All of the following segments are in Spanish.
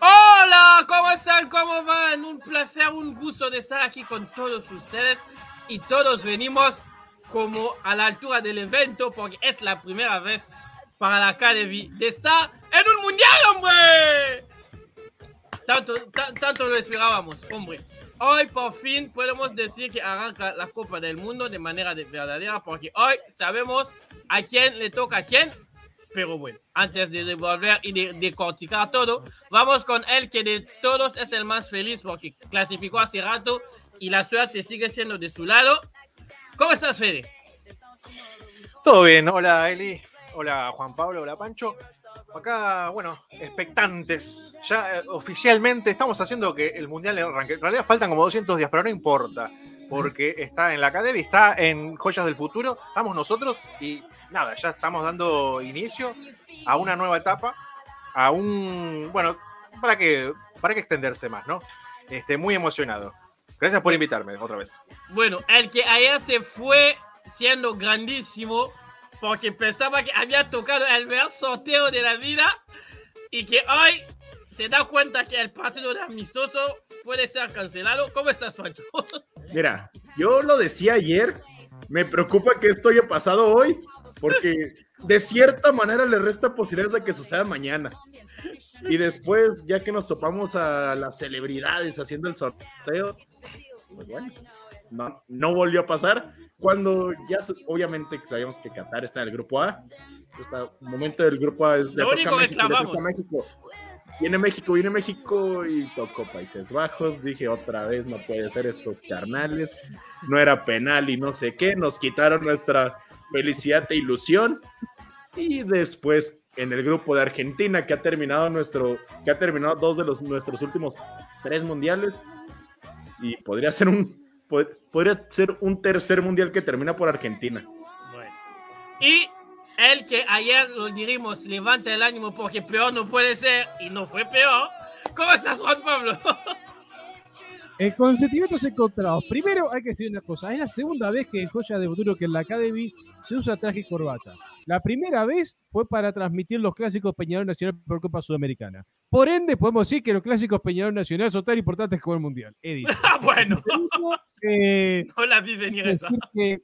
Hola, ¿cómo están? ¿Cómo van? Un placer, un gusto de estar aquí con todos ustedes y todos venimos como a la altura del evento porque es la primera vez para la Academy de estar en un mundial, hombre. Tanto, ta- tanto lo esperábamos, hombre. Hoy por fin podemos decir que arranca la Copa del Mundo de manera de- verdadera porque hoy sabemos a quién le toca a quién. Pero bueno, antes de devolver y de, de todo, vamos con el que de todos es el más feliz porque clasificó hace rato y la suerte sigue siendo de su lado. ¿Cómo estás, Fede? Todo bien, hola Eli, hola Juan Pablo, hola Pancho. Acá, bueno, expectantes. Ya eh, oficialmente estamos haciendo que el Mundial arranque. En realidad faltan como 200 días, pero no importa. Porque está en la Academia, está en Joyas del Futuro, estamos nosotros y nada, ya estamos dando inicio a una nueva etapa, a un, bueno, para que, para que extenderse más, ¿no? Este, muy emocionado. Gracias por invitarme otra vez. Bueno, el que ayer se fue siendo grandísimo porque pensaba que había tocado el mejor sorteo de la vida y que hoy se da cuenta que el partido de amistoso puede ser cancelado. ¿Cómo estás, Pancho? Mira, yo lo decía ayer, me preocupa que esto haya pasado hoy, porque de cierta manera le resta posibilidades de que suceda mañana. Y después, ya que nos topamos a las celebridades haciendo el sorteo, pues bueno, no, no volvió a pasar. Cuando ya obviamente sabíamos que Qatar está en el grupo A, está, el momento del grupo A es de Lo único que clavamos. México. Viene México, viene México y tocó Países Bajos. Dije otra vez, no puede ser estos carnales. No era penal y no sé qué. Nos quitaron nuestra felicidad e ilusión. Y después en el grupo de Argentina, que ha terminado nuestro, que ha terminado dos de los nuestros últimos tres mundiales. Y podría ser un podría ser un tercer mundial que termina por Argentina. Bueno. Y el que ayer lo dijimos, levanta el ánimo porque peor no puede ser y no fue peor. ¿Cómo estás, Juan Pablo? Eh, con sentimientos encontrados. Primero hay que decir una cosa, es la segunda vez que en Joya de Futuro que en la Academy se usa traje y corbata. La primera vez fue para transmitir los clásicos Peñarol Nacional por Copa Sudamericana. Por ende, podemos decir que los clásicos Peñarol Nacional son tan importantes como el Mundial. Ah, bueno, Segundo, eh, no la vi venir esa. que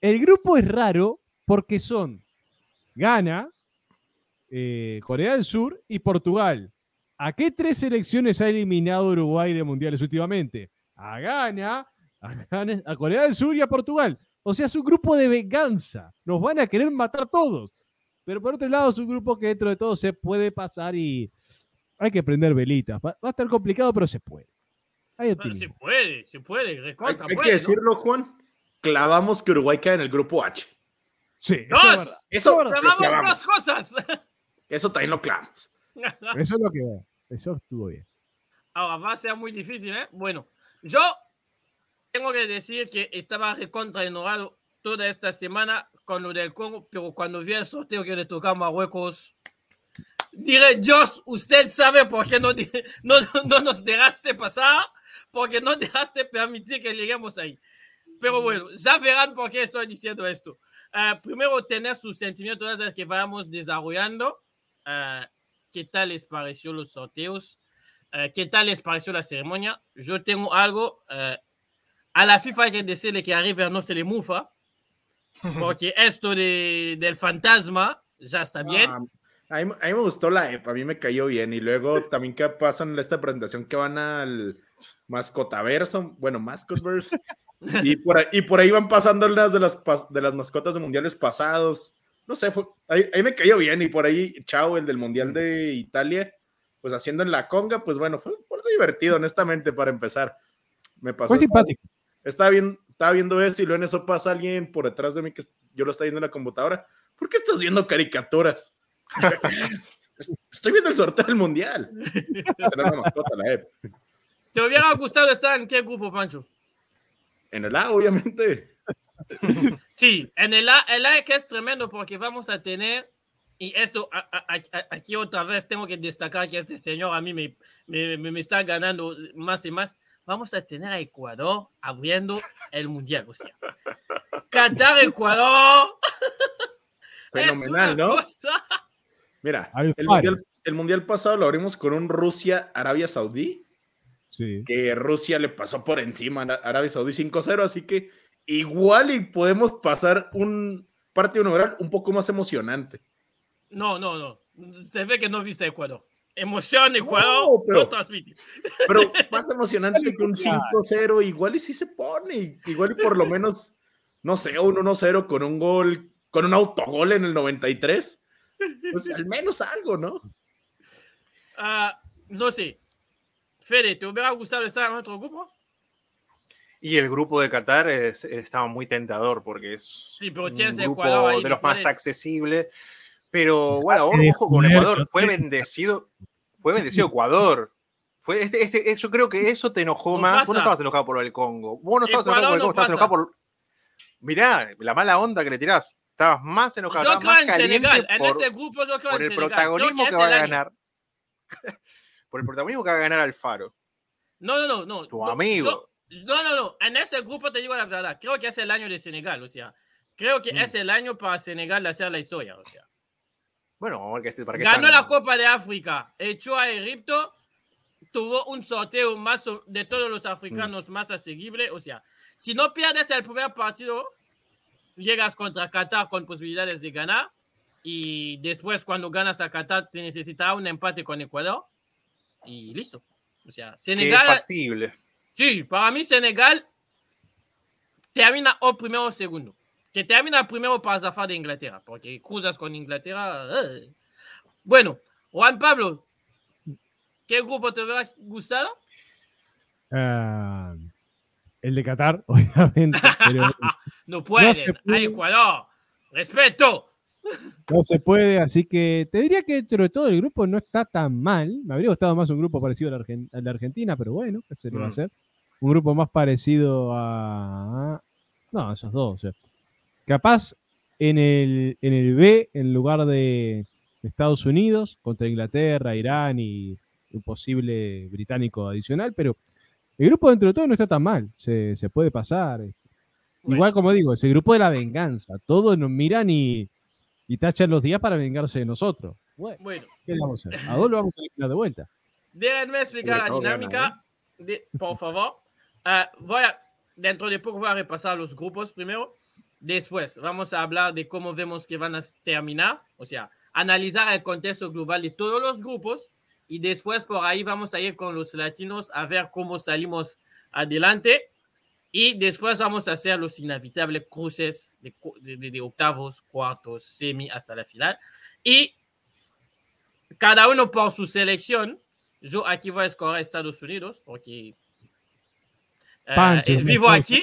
el grupo es raro porque son Ghana, eh, Corea del Sur y Portugal. ¿A qué tres selecciones ha eliminado Uruguay de mundiales últimamente? A Ghana, a, Ghana, a Corea del Sur y a Portugal. O sea, es un grupo de venganza. Nos van a querer matar todos. Pero por otro lado, es un grupo que dentro de todo se puede pasar y hay que prender velitas. Va, va a estar complicado, pero se puede. Hay Bueno, se puede, se puede, Hay, recontra hay puede, que ¿no? decirlo, Juan. Clavamos que Uruguay queda en el grupo H. Sí, ¡Dos! Eso, Llamamos lo clavamos. más cosas. Eso también lo clavamos. Eso es lo que va. Eso estuvo bien. Ahora va a ser muy difícil, ¿eh? Bueno, yo tengo que decir que estaba recontra enojado toda esta semana con lo del Congo, pero cuando vi el sorteo que le tocaba a Marruecos, diré, Dios, usted sabe por qué no, no, no nos dejaste pasar, porque no dejaste permitir que lleguemos ahí. Pero bueno, ya verán por qué estoy diciendo esto. Ah, primero, tener sus sentimientos que vayamos desarrollando. Ah, ¿Qué tal les pareció los sorteos? Eh, ¿Qué tal les pareció la ceremonia? Yo tengo algo. Eh, a la FIFA hay que decirle que a River no se le mufa. Porque esto de, del fantasma ya está bien. Ah, a, mí, a mí me gustó la EP, a mí me cayó bien. Y luego también que pasan en esta presentación que van al Mascotaverso, bueno, Mascotverse. y, por ahí, y por ahí van pasando las de las, de las mascotas de mundiales pasados. No sé, fue, ahí, ahí me cayó bien. Y por ahí, Chao, el del Mundial de Italia, pues haciendo en la conga, pues bueno, fue, fue divertido, honestamente, para empezar. Me pasó. Fue simpático. Estaba, bien, estaba viendo eso y luego en eso pasa alguien por detrás de mí que yo lo estaba viendo en la computadora. ¿Por qué estás viendo caricaturas? Estoy viendo el sorteo del mundial. ¿Te hubiera gustado estar en qué grupo, Pancho? En el A, obviamente. Sí, en el A, el A que es tremendo porque vamos a tener, y esto a- a- a- aquí otra vez tengo que destacar que este señor a mí me, me, me- me está ganando más y más. Vamos a tener a Ecuador abriendo el mundial. O sea, Qatar, Ecuador. es Fenomenal, una ¿no? cosa- Mira, mundial, el mundial pasado lo abrimos con un Rusia-Arabia Saudí, Sí. que Rusia le pasó por encima a Arabia Saudí 5-0, así que igual y podemos pasar un partido inaugural un poco más emocionante. No, no, no. Se ve que no viste Ecuador. Emoción, Ecuador, No, pero- no transmite. Pero más emocionante que un 5-0, igual y sí se pone, igual y por lo menos, no sé, un 1-0 con un gol, con un autogol en el 93, pues al menos algo, ¿no? Ah, no sé. Fede, ¿te hubiera gustado estar en otro grupo? Y el grupo de Qatar es- estaba muy tentador porque es Sí, pero un grupo Ecuador ahí, de los más accesibles. Pero bueno, ojo con Ecuador. Fue bendecido. Fue bendecido Ecuador. Fue este, este, yo creo que eso te enojó No más. Vos no pasa. estabas enojado por lo del Congo. Vos no estabas enojado por el no Congo, estabas pasa. enojado por. Mirá, la mala onda que le tirás. Estabas más enojado, Yo estabas creo más en caliente Senegal. En por, ese grupo yo creo por en el Senegal. protagonismo que va el a ganar. por el protagonismo que va a ganar Alfaro. No, no, no. no Tu no, amigo. yo- no, no, no. En ese grupo te digo la verdad. Creo que es el año de Senegal. O sea, creo que Mm. es el año para Senegal de hacer la historia. O sea, Bueno, vamos a ver qué- para qué ganó están- la Copa de África, echó a Egipto, tuvo un sorteo más de todos los Mm. africanos más asequible. O sea, si no pierdes el primer partido, llegas contra Qatar con posibilidades de ganar. Y después, cuando ganas a Qatar, te necesitará un empate con Ecuador. Y listo. O sea, que es Senegal. factible. Sí, para mí Senegal termina o primero o segundo. Que termina primero para zafar de Inglaterra, porque cruzas con Inglaterra. eh. Bueno, Juan Pablo, ¿qué grupo te hubiera gustado? Ah, el de Qatar, obviamente. Pero No pueden. puede. Ay, Ecuador. Respeto. no se puede, así que te diría que dentro de todo el grupo no está tan mal. Me habría gustado más un grupo parecido al, Argen- al de Argentina, pero bueno, ¿qué se le va a Mm. hacer? Un grupo más parecido a. No, esos dos. o sea, capaz en el, en el B, en lugar de Estados Unidos, contra Inglaterra, Irán y un posible británico adicional, pero el grupo dentro de todo no está tan mal. Se, se puede pasar. Bueno. Igual como digo, es el grupo de la venganza. Todos nos miran y, y tachan los días para vengarse de nosotros. Bueno, Bueno, ¿qué le vamos a hacer? A dos lo vamos a eliminar de vuelta. déjenme explicar Bueno, la gana, dinámica. de- por favor. Ah, voy a, dentro de poco voy a repasar los grupos primero. Después vamos a hablar de cómo vemos que van a terminar. O sea, analizar el contexto global de todos los grupos. Y después por ahí vamos a ir con los latinos a ver cómo salimos adelante. Y después vamos a hacer los inevitables cruces de, octavos, cuartos, semi hasta la final. Y cada uno por su selección. Yo aquí voy a escoger Estados Unidos porque eh, Pancho, eh, vivo aquí,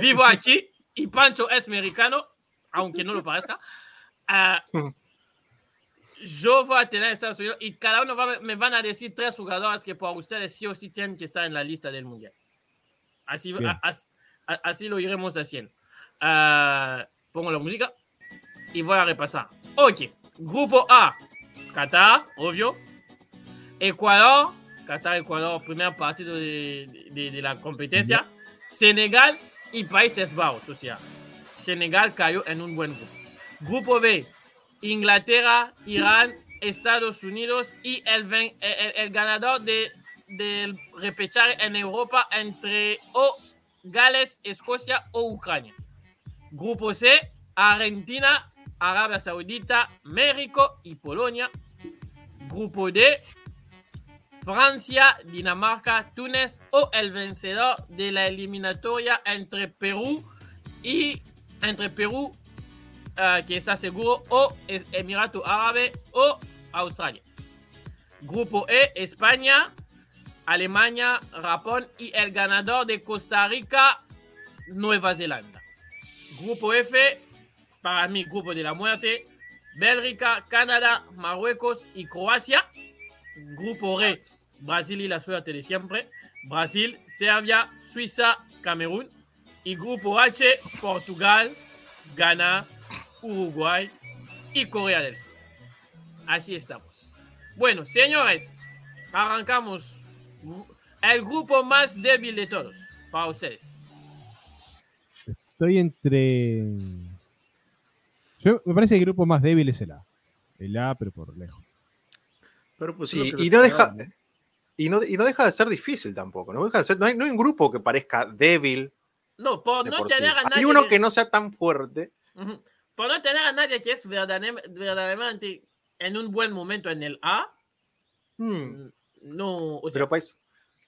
vivo aquí y Pancho es mexicano, aunque no lo parezca. Ah, yo voy a tener Estados Unidos y cada uno va- me van a decir tres jugadores que por ustedes sí o sí tienen que estar en la lista del mundial. Así, a- a- así lo iremos haciendo. Ah, pongo la música y voy a repasar. Ok, grupo A, Qatar, obvio. Ecuador, Qatar, Ecuador, primer partido de, de- de la competencia. Senegal y Países Bajos, o sea, Senegal cayó en un buen grupo. Grupo B, Inglaterra, Irán, Estados Unidos y el, el, el ganador de, del repechaje en Europa entre o Gales, Escocia o Ucrania. Grupo C, Argentina, Arabia Saudita, México y Polonia. Grupo D, Francia, Dinamarca, Túnez o el vencedor de la eliminatoria entre Perú y entre Perú, eh, que está seguro, o Emirato Árabe o Australia. Grupo E, España, Alemania, Japón y el ganador de Costa Rica, Nueva Zelanda. Grupo F, para mí, grupo de la muerte, Bélgica, Canadá, Marruecos y Croacia. Grupo R, Brasil y la suerte de siempre. Brasil, Serbia, Suiza, Camerún. Y grupo H, Portugal, Ghana, Uruguay y Corea del Sur. Así estamos. Bueno, señores, arrancamos. el grupo más débil de todos, para ustedes. Estoy entre. Yo, me parece que el grupo más débil es el A. El A, pero por lejos. Pero pues Sí, y no deja, y no, y no deja de ser difícil tampoco. No, deja de ser- no hay, no hay un grupo que parezca débil. No, por no por sí. tener a nadie. Hay uno que no sea tan fuerte. Ujú. Por no tener a nadie que es verdaderamente, en un buen momento en el A, Hmm, no. O sea, pero, país,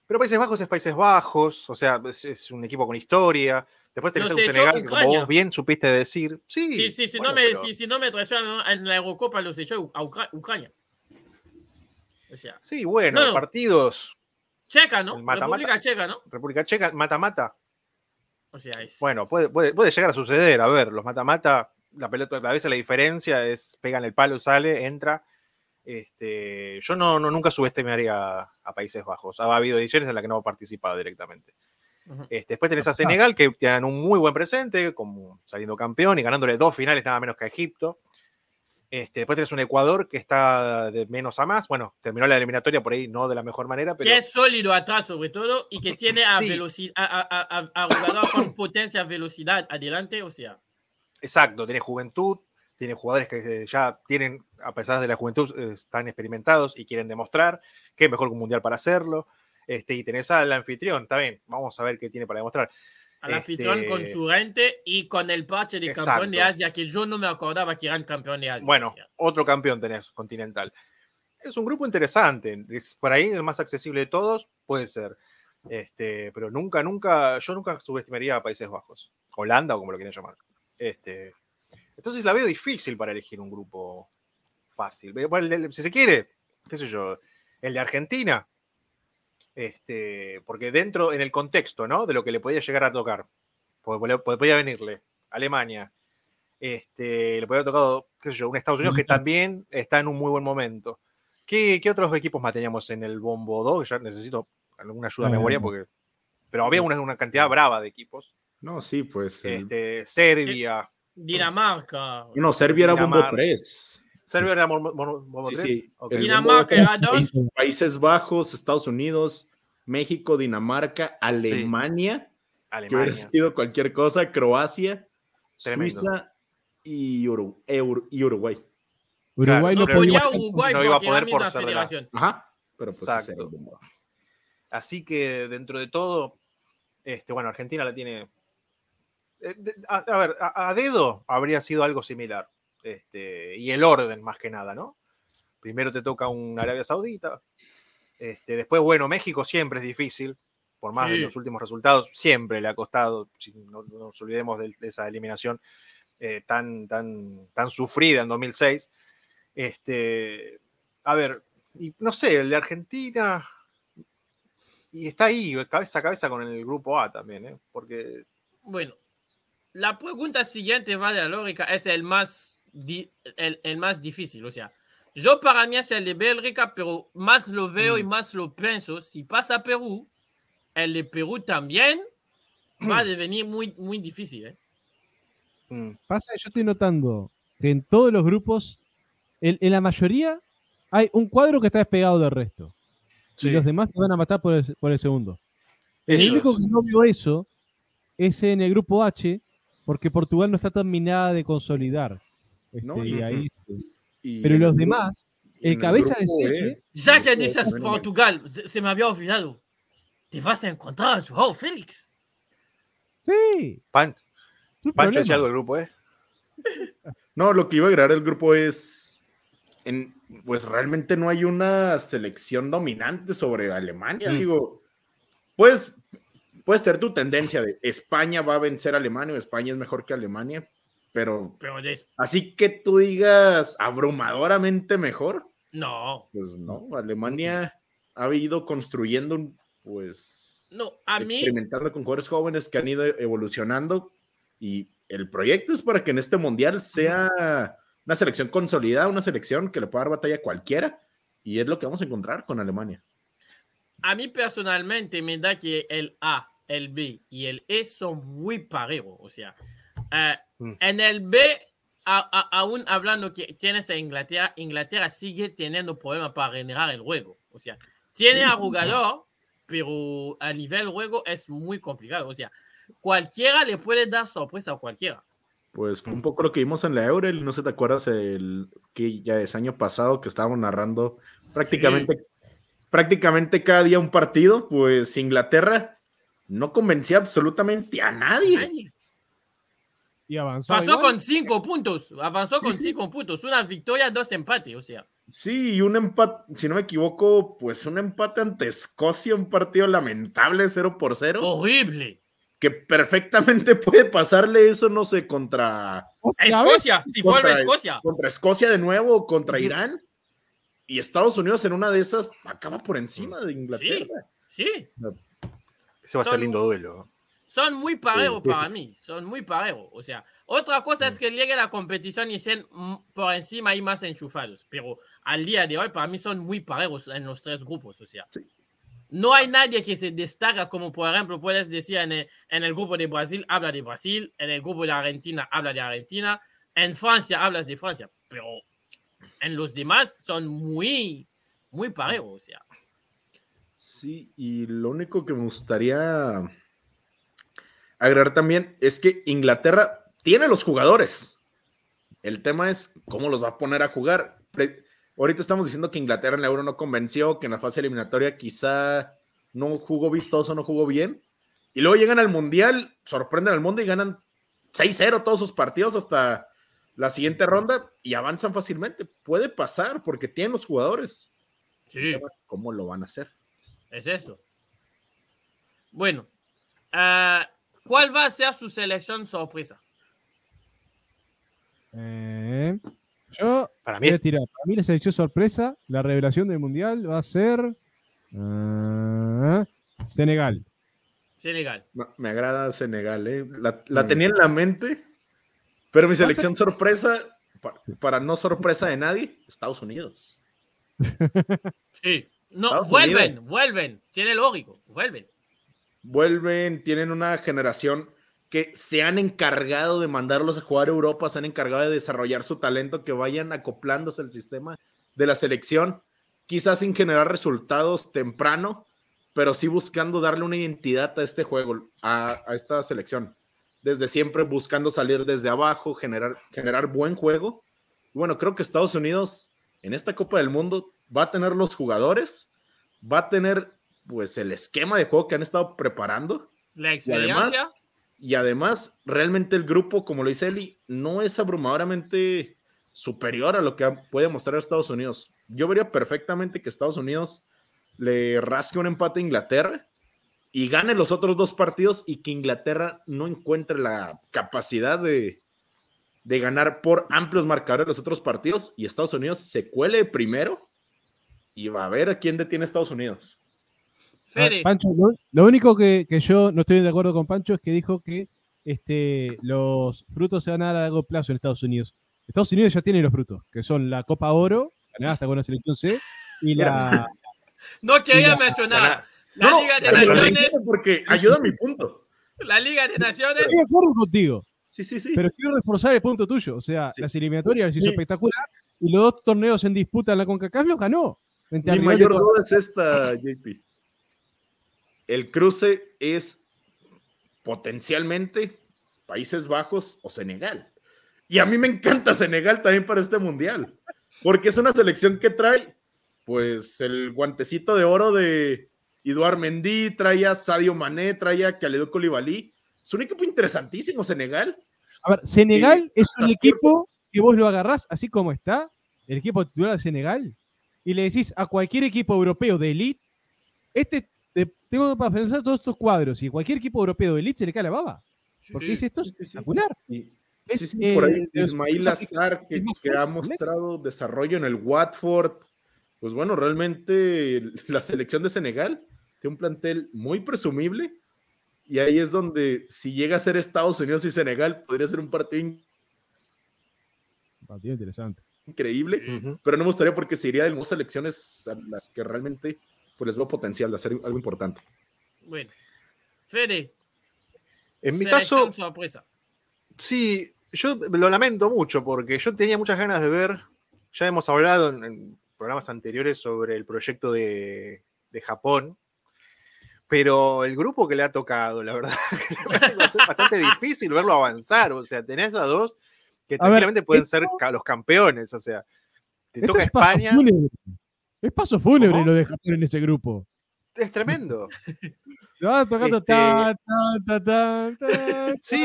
pero Países Bajos es Países Bajos, o sea, es, es un equipo con historia. Después tenés Nos a un Senegal, que como vos bien supiste decir. Sí, sí, sí, si, bueno, no me, pero- si, si no me traicionan en la Eurocopa, los echó a Ucra- Ucrania. O sea, sí, bueno, No, no. partidos. Checa, ¿no? República Checa, ¿no? República Checa, mata-mata. O sea, es. Bueno, puede, puede, puede llegar a suceder. A ver, los mata-mata, la pelota, a veces la diferencia es pegan el palo, sale, entra. Este, yo no, no nunca subestimaría a, a Países Bajos. Ha habido ediciones en las que no he participado directamente. Este, después tenés a Senegal, que tienen un muy buen presente, como saliendo campeón y ganándole dos finales nada menos que a Egipto. Este, después tenés un Ecuador que está de menos a más. Bueno, terminó la eliminatoria por ahí, no de la mejor manera, pero que es sólido atrás, sobre todo, y que tiene a, Sí. veloci- a, a, a- a jugador con potencia, velocidad adelante. O sea, Exacto, tiene juventud, tiene jugadores que eh, ya tienen, a pesar de la juventud, eh, están experimentados y quieren demostrar que es mejor que un mundial para hacerlo. Este, y tenés al anfitrión, está bien, vamos a ver qué tiene para demostrar. Al anfitrión con Este- su gente y con el parche de campeón de Exacto. Asia, que yo no me acordaba que eran campeón de Asia. Bueno, otro campeón tenés, continental. Es un grupo interesante, es por ahí el más accesible de todos, puede ser. Este, pero nunca, nunca, yo nunca subestimaría a Países Bajos, Holanda o como lo quieran llamar. Este, entonces la veo difícil para elegir un grupo fácil. Bueno, si se quiere, qué sé yo, el de Argentina, este, porque dentro, en el contexto, ¿no? De lo que le podía llegar a tocar, porque podía venirle Alemania, este, le podía haber tocado, qué sé yo, un Estados Unidos que también está en un muy buen momento. ¿Qué, qué otros equipos más teníamos en el Bombo 2? Ya necesito alguna ayuda a memoria Eh, porque... Pero había una, una cantidad brava de equipos. No, sí, pues. el- Este, Serbia. Dinamarca. No, Serbia era Bombo Dinamarca. 3. ¿Serbia era Sí, 3? sí. Ok. El Dinamarca era dos. Países Bajos, Estados Unidos, México, Dinamarca, Alemania, que hubiera Alemania. sido cualquier cosa, Croacia, Tremendo. Suiza y, Uru- Eur- y Uruguay. Uruguay no, no, No pero podía. Uruguay no iba a poder por ser de la-. Ajá. Pero pues ese era el Exacto. Así que dentro de todo, este, bueno, Argentina la tiene. eh, A, a ver, a, a dedo habría sido algo similar. Este, y el orden, más que nada, ¿no? Primero te toca un Arabia Saudita. Este, después, bueno, México siempre es difícil. Por más de los últimos resultados, siempre le ha costado. Si no, no nos olvidemos de, de esa eliminación eh, tan, tan, tan sufrida en 2006. Este, a ver, y no sé, el de Argentina. Y está ahí, cabeza a cabeza con el grupo A también, ¿eh? Porque Bueno, la pregunta siguiente va de la lógica, es el más, el, el más difícil. O sea, yo para mí es el de Bélgica, pero más lo veo y Mm. más lo pienso. Si pasa Perú, el de Perú también va a devenir muy, muy difícil. ¿eh? mm, Pasa yo estoy notando que en todos los grupos, en, en la mayoría, hay un cuadro que está despegado del resto. sí, Y los demás se van a matar por el, por el segundo. eso el único que no vio eso es en el grupo H, porque Portugal no está terminada de consolidar. Este, No, y y- ahí- Y pero los demás, y el cabeza de serie, E, Ya que dices Portugal, se, se me había olvidado. Te vas a encontrar a Joao Félix. sí, Pan- Pancho decía algo del grupo, ¿eh? No, lo que iba a agregar el grupo es. En, pues realmente no hay una selección dominante sobre Alemania. Mm. Digo, puedes, puedes tener tu tendencia de España va a vencer a Alemania o España es mejor que Alemania, pero Pero des- así que tú digas abrumadoramente mejor, no, pues no. Alemania ha ido construyendo, pues, no, a mí, experimentando con jugadores jóvenes que han ido evolucionando y el proyecto es para que en este mundial sea una selección consolidada, una selección que le pueda dar batalla a cualquiera y es lo que vamos a encontrar con Alemania. a mí personalmente me da que el A, el B y el E son muy parejos. O sea, eh, Mm. en el B, a- a- aún hablando que tienes a Inglaterra, Inglaterra sigue teniendo problemas para generar el juego. O sea, tiene Sí. a jugador pero a nivel juego es muy complicado. O sea, cualquiera le puede dar sorpresa a cualquiera. Pues fue un poco lo que vimos en la Euro, no sé te acuerdas el que ya es año pasado que estábamos narrando prácticamente, prácticamente cada día un partido, pues Inglaterra no convencía absolutamente a. Nadie. Y avanzaba. Pasó igual. con cinco puntos, avanzó con sí. cinco puntos, una victoria, dos empates, o sea. Sí, y un empate, si no me equivoco, pues un empate ante Escocia, un partido lamentable 0 por 0, Horrible. que perfectamente puede pasarle eso, no sé, contra. Escocia, si vuelve Contra- Escocia. contra Escocia de nuevo, contra. Irán, y Estados Unidos en una de esas acaba por encima de Inglaterra. Sí, Ese va a ser lindo duelo. Son muy parejos Sí. para mí, son muy parejos. O sea, otra cosa es que llegue la competición y sean mm, por encima y más enchufados, pero al día de hoy para mí son muy parejos en los tres grupos, o sea. Sí. No hay nadie que se destaca, como por ejemplo puedes decir en el, en el grupo de Brasil, habla de Brasil, en el grupo de Argentina, habla de Argentina, en Francia, hablas de Francia, pero en los demás son muy, muy parejos, o sea. Sí, y lo único que me gustaría agregar también es que Inglaterra tiene los jugadores. El tema es cómo los va a poner a jugar. Ahorita estamos diciendo que Inglaterra en la Euro no convenció, que en la fase eliminatoria quizá no jugó vistoso, no jugó bien. Y luego llegan al Mundial, sorprenden al mundo y ganan 6-0 todos sus partidos hasta la siguiente ronda y avanzan fácilmente. Puede pasar porque tienen los jugadores. Sí. ¿Cómo lo van a hacer? Es eso. Bueno, ah, ¿cuál va a ser su selección sorpresa? Eh, yo Para mí, voy a tirar. Para mí la selección sorpresa, la revelación del mundial va a ser ah, Senegal. Senegal. No, me agrada Senegal, ¿eh? La, la tenía en la mente, pero mi selección sorpresa, pa- para, no sorpresa de nadie, Estados Unidos. Sí. No, Estados vuelven, Unidos. vuelven. Tiene lógico, vuelven. Vuelven, tienen una generación que se han encargado de mandarlos a jugar a Europa, se han encargado de desarrollar su talento, que vayan acoplándose al sistema de la selección, quizás sin generar resultados temprano, pero sí buscando darle una identidad a este juego, a, a esta selección. Desde siempre buscando salir desde abajo, generar, generar buen juego. Y bueno, creo que Estados Unidos en esta Copa del Mundo va a tener los jugadores, va a tener pues el esquema de juego que han estado preparando La además- experiencia. y además, realmente el grupo, como lo dice Eli, no es abrumadoramente superior a lo que puede mostrar Estados Unidos. Yo vería perfectamente que Estados Unidos le rasque un empate a Inglaterra y gane los otros dos partidos y que Inglaterra no encuentre la capacidad de, de ganar por amplios marcadores los otros partidos y Estados Unidos se cuele primero y va a ver a quién detiene Estados Unidos. Fede, Pancho, lo, lo único que, que yo no estoy de acuerdo con Pancho es que dijo que este, los frutos se van a dar a largo plazo en Estados Unidos. Estados Unidos ya tiene los frutos, que son la Copa Oro, ganada hasta con la selección C, y la, no quería mencionar la No, no, Liga de Naciones. porque ayuda a mi punto. La Liga de Naciones. Estoy de acuerdo contigo, Sí, sí, sí. pero quiero reforzar el punto tuyo. O sea, Sí. las eliminatorias las hizo Sí. espectacular y los dos torneos en disputa en la CONCACAF los ganó. Mi mayor duda es esta, JP. El cruce es potencialmente Países Bajos o Senegal. Y a mí me encanta Senegal también para este mundial, porque es una selección que trae, pues, el guantecito de oro de Eduard Mendy, trae a Sadio Mané, trae a Kalidou Koulibaly. Es un equipo interesantísimo, Senegal. A ver, Senegal Sí, es un equipo que vos lo agarrás así como está, el equipo titular de Senegal, y le decís a cualquier equipo europeo de elite, este, te- tengo para pensar todos estos cuadros, y cualquier equipo europeo de elite se le cae la baba, porque Sí. dice esto es Sí, sí, sí. espectacular. Sí, sí, por ahí eh, Ismail Azar, que, que ha mostrado desarrollo en el Watford. Pues bueno, realmente la selección de Senegal tiene un plantel muy presumible. Y ahí es donde, si llega a ser Estados Unidos y Senegal, podría ser un partido in- Partido interesante. increíble. Ujú. Pero no me gustaría porque se iría de dos selecciones a las que realmente pues, les veo potencial de hacer algo importante. Bueno. Fede. En mi caso, sorpresa. sí, yo lo lamento mucho porque yo tenía muchas ganas de ver, ya hemos hablado en, en programas anteriores sobre el proyecto de, de Japón Pero el grupo que le ha tocado, la verdad, va a ser bastante difícil verlo avanzar. O sea, tenés a dos que ver, tranquilamente pueden ser esto- los campeones. O sea, te toca es España. Es paso fúnebre ¿Cómo? lo de Japón en ese grupo. Es tremendo. Lo tocando Este- ta, ta, ta, ta, ta, Sí.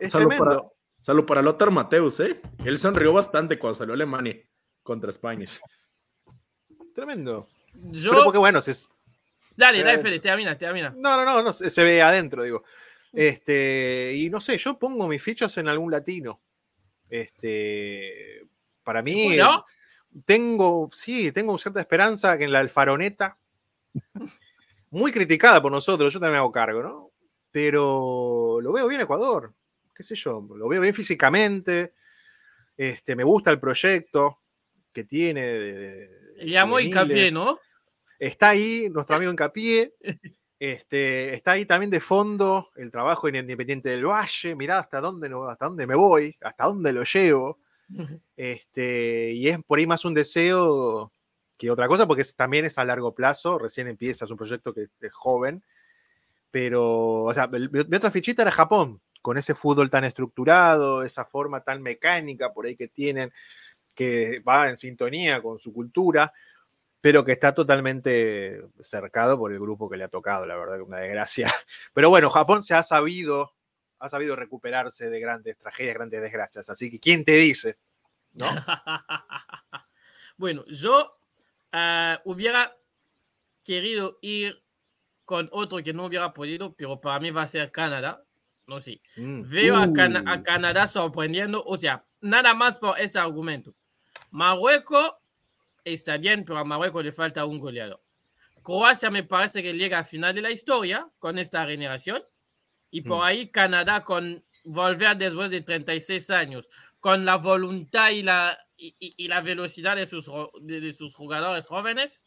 Es salud para, salud para Lothar Mateus, ¿eh? Él sonrió bastante cuando salió Alemania contra España. Tremendo. Yo. Pero porque bueno, se- Dale, se- dale, Fede, termina, termina. no, no, no, no, se se ve adentro, digo. Este, y no sé, yo pongo mis fichas en algún latino. Este, para mí, ¿No? Tengo, sí, tengo cierta esperanza que en la alfaroneta, muy criticada por nosotros, yo también hago cargo, ¿no? Pero lo veo bien Ecuador, qué sé yo, lo veo bien físicamente, este, me gusta el proyecto que tiene. de- de- Llamó juveniles. ¿no? Está ahí nuestro amigo Encapié. Este, está ahí también de fondo el trabajo en Independiente del Valle. Mirá hasta dónde, no- hasta dónde me voy, hasta dónde lo llevo. Este, y es por ahí más un deseo que otra cosa, porque también es a largo plazo. Recién empieza, es un proyecto que es joven. Pero, o sea, mi, mi otra fichita era Japón, con ese fútbol tan estructurado, esa forma tan mecánica por ahí que tienen, que va en sintonía con su cultura pero que está totalmente cercado por el grupo que le ha tocado, la verdad una desgracia. Pero bueno, Japón se ha sabido, ha sabido recuperarse de grandes tragedias, grandes desgracias, así que ¿quién te dice? ¿No? bueno, yo ah, hubiera querido ir con otro que no hubiera podido, pero para mí va a ser Canadá. No sé. Mm. Veo a, Cana- Uh. a Canadá sorprendiendo, o sea, nada más por ese argumento. Marruecos está bien, pero a Marruecos le falta un goleador. Croacia me parece que llega al final de la historia con esta generación. Y por Mm. ahí Canadá con volver después de 36 años, con la voluntad y la, y, y- y la velocidad de sus, de, de sus jugadores jóvenes,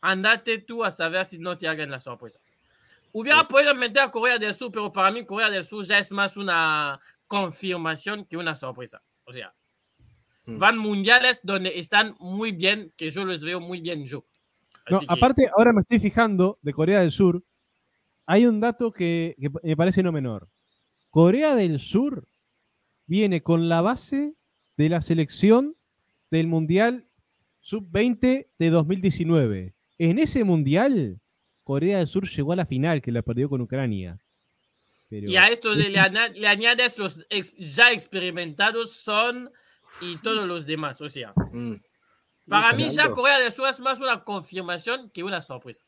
andate tú a saber si no te hagan la sorpresa. Hubiera Pues- podido meter a Corea del Sur, pero para mí Corea del Sur ya es más una confirmación que una sorpresa. O sea, Mm. van mundiales donde están muy bien, que yo los veo muy bien yo. No, que- aparte, ahora me estoy fijando de Corea del Sur. Hay un dato que, que me parece no menor. Corea del Sur viene con la base de la selección del Mundial Sub-20 de 2019. En ese Mundial, Corea del Sur llegó a la final, que la perdió con Ucrania. Pero- Y a esto le, le aña- le añades los ex- ya experimentados son y todos los demás. O sea, Mm. para mí ya. Corea del Sur es más una confirmación que una sorpresa.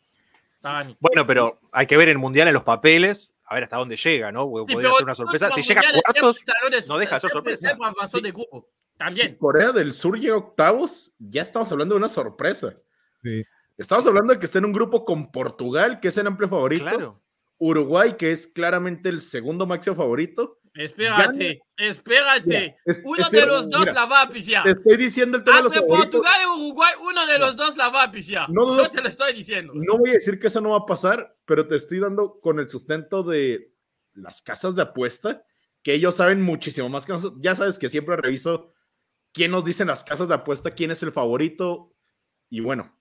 Bueno, pero hay que ver el mundial en los papeles, a ver hasta dónde llega, ¿no? Porque Sí, podría ser una sorpresa. Si llega a cuartos, no deja de ser sorpresa. avanzó. Si. Corea del Sur llega a octavos, ya estamos hablando de una sorpresa. Sí. Estamos hablando de que está en un grupo con Portugal, que es el amplio favorito. claro. Uruguay, que es claramente el segundo máximo favorito. Espérate, espérate. Es- uno estoy- de los dos mira, la va a pifiar. Te estoy diciendo el tema de los Entre favoritos. Portugal y Uruguay, uno de los dos la va a pifiar. No Yo te lo estoy diciendo. No voy a decir que eso no va a pasar, pero te estoy dando con el sustento de las casas de apuesta, que ellos saben muchísimo más que nosotros. Ya sabes que siempre reviso quién nos dicen las casas de apuesta, quién es el favorito. Y bueno,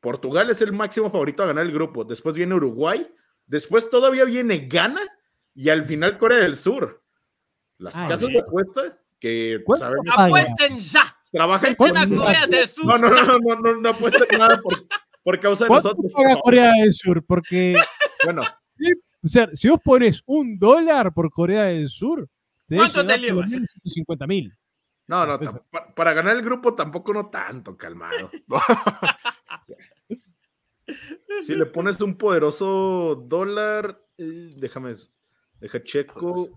Portugal es el máximo favorito a ganar el grupo. Después viene Uruguay. Después todavía viene Ghana y al final Corea del Sur. Las Ay, casas de apuesta que ¿Cuánto sabemos paga? Apuesten ya. trabajan con- Corea del Sur. No, no, no, no, no, no, no apuesten nada por, por causa de ¿Cuánto nosotros. paga por Corea del Sur? Porque, Bueno, o sea, si vos pones un dólar por Corea del Sur, te ¿Cuánto te llevas? menos 150 mil. No, no, Eso. tam- pa- para ganar el grupo tampoco no tanto, calmado. si le pones un poderoso dólar, eh, déjame, deja checo.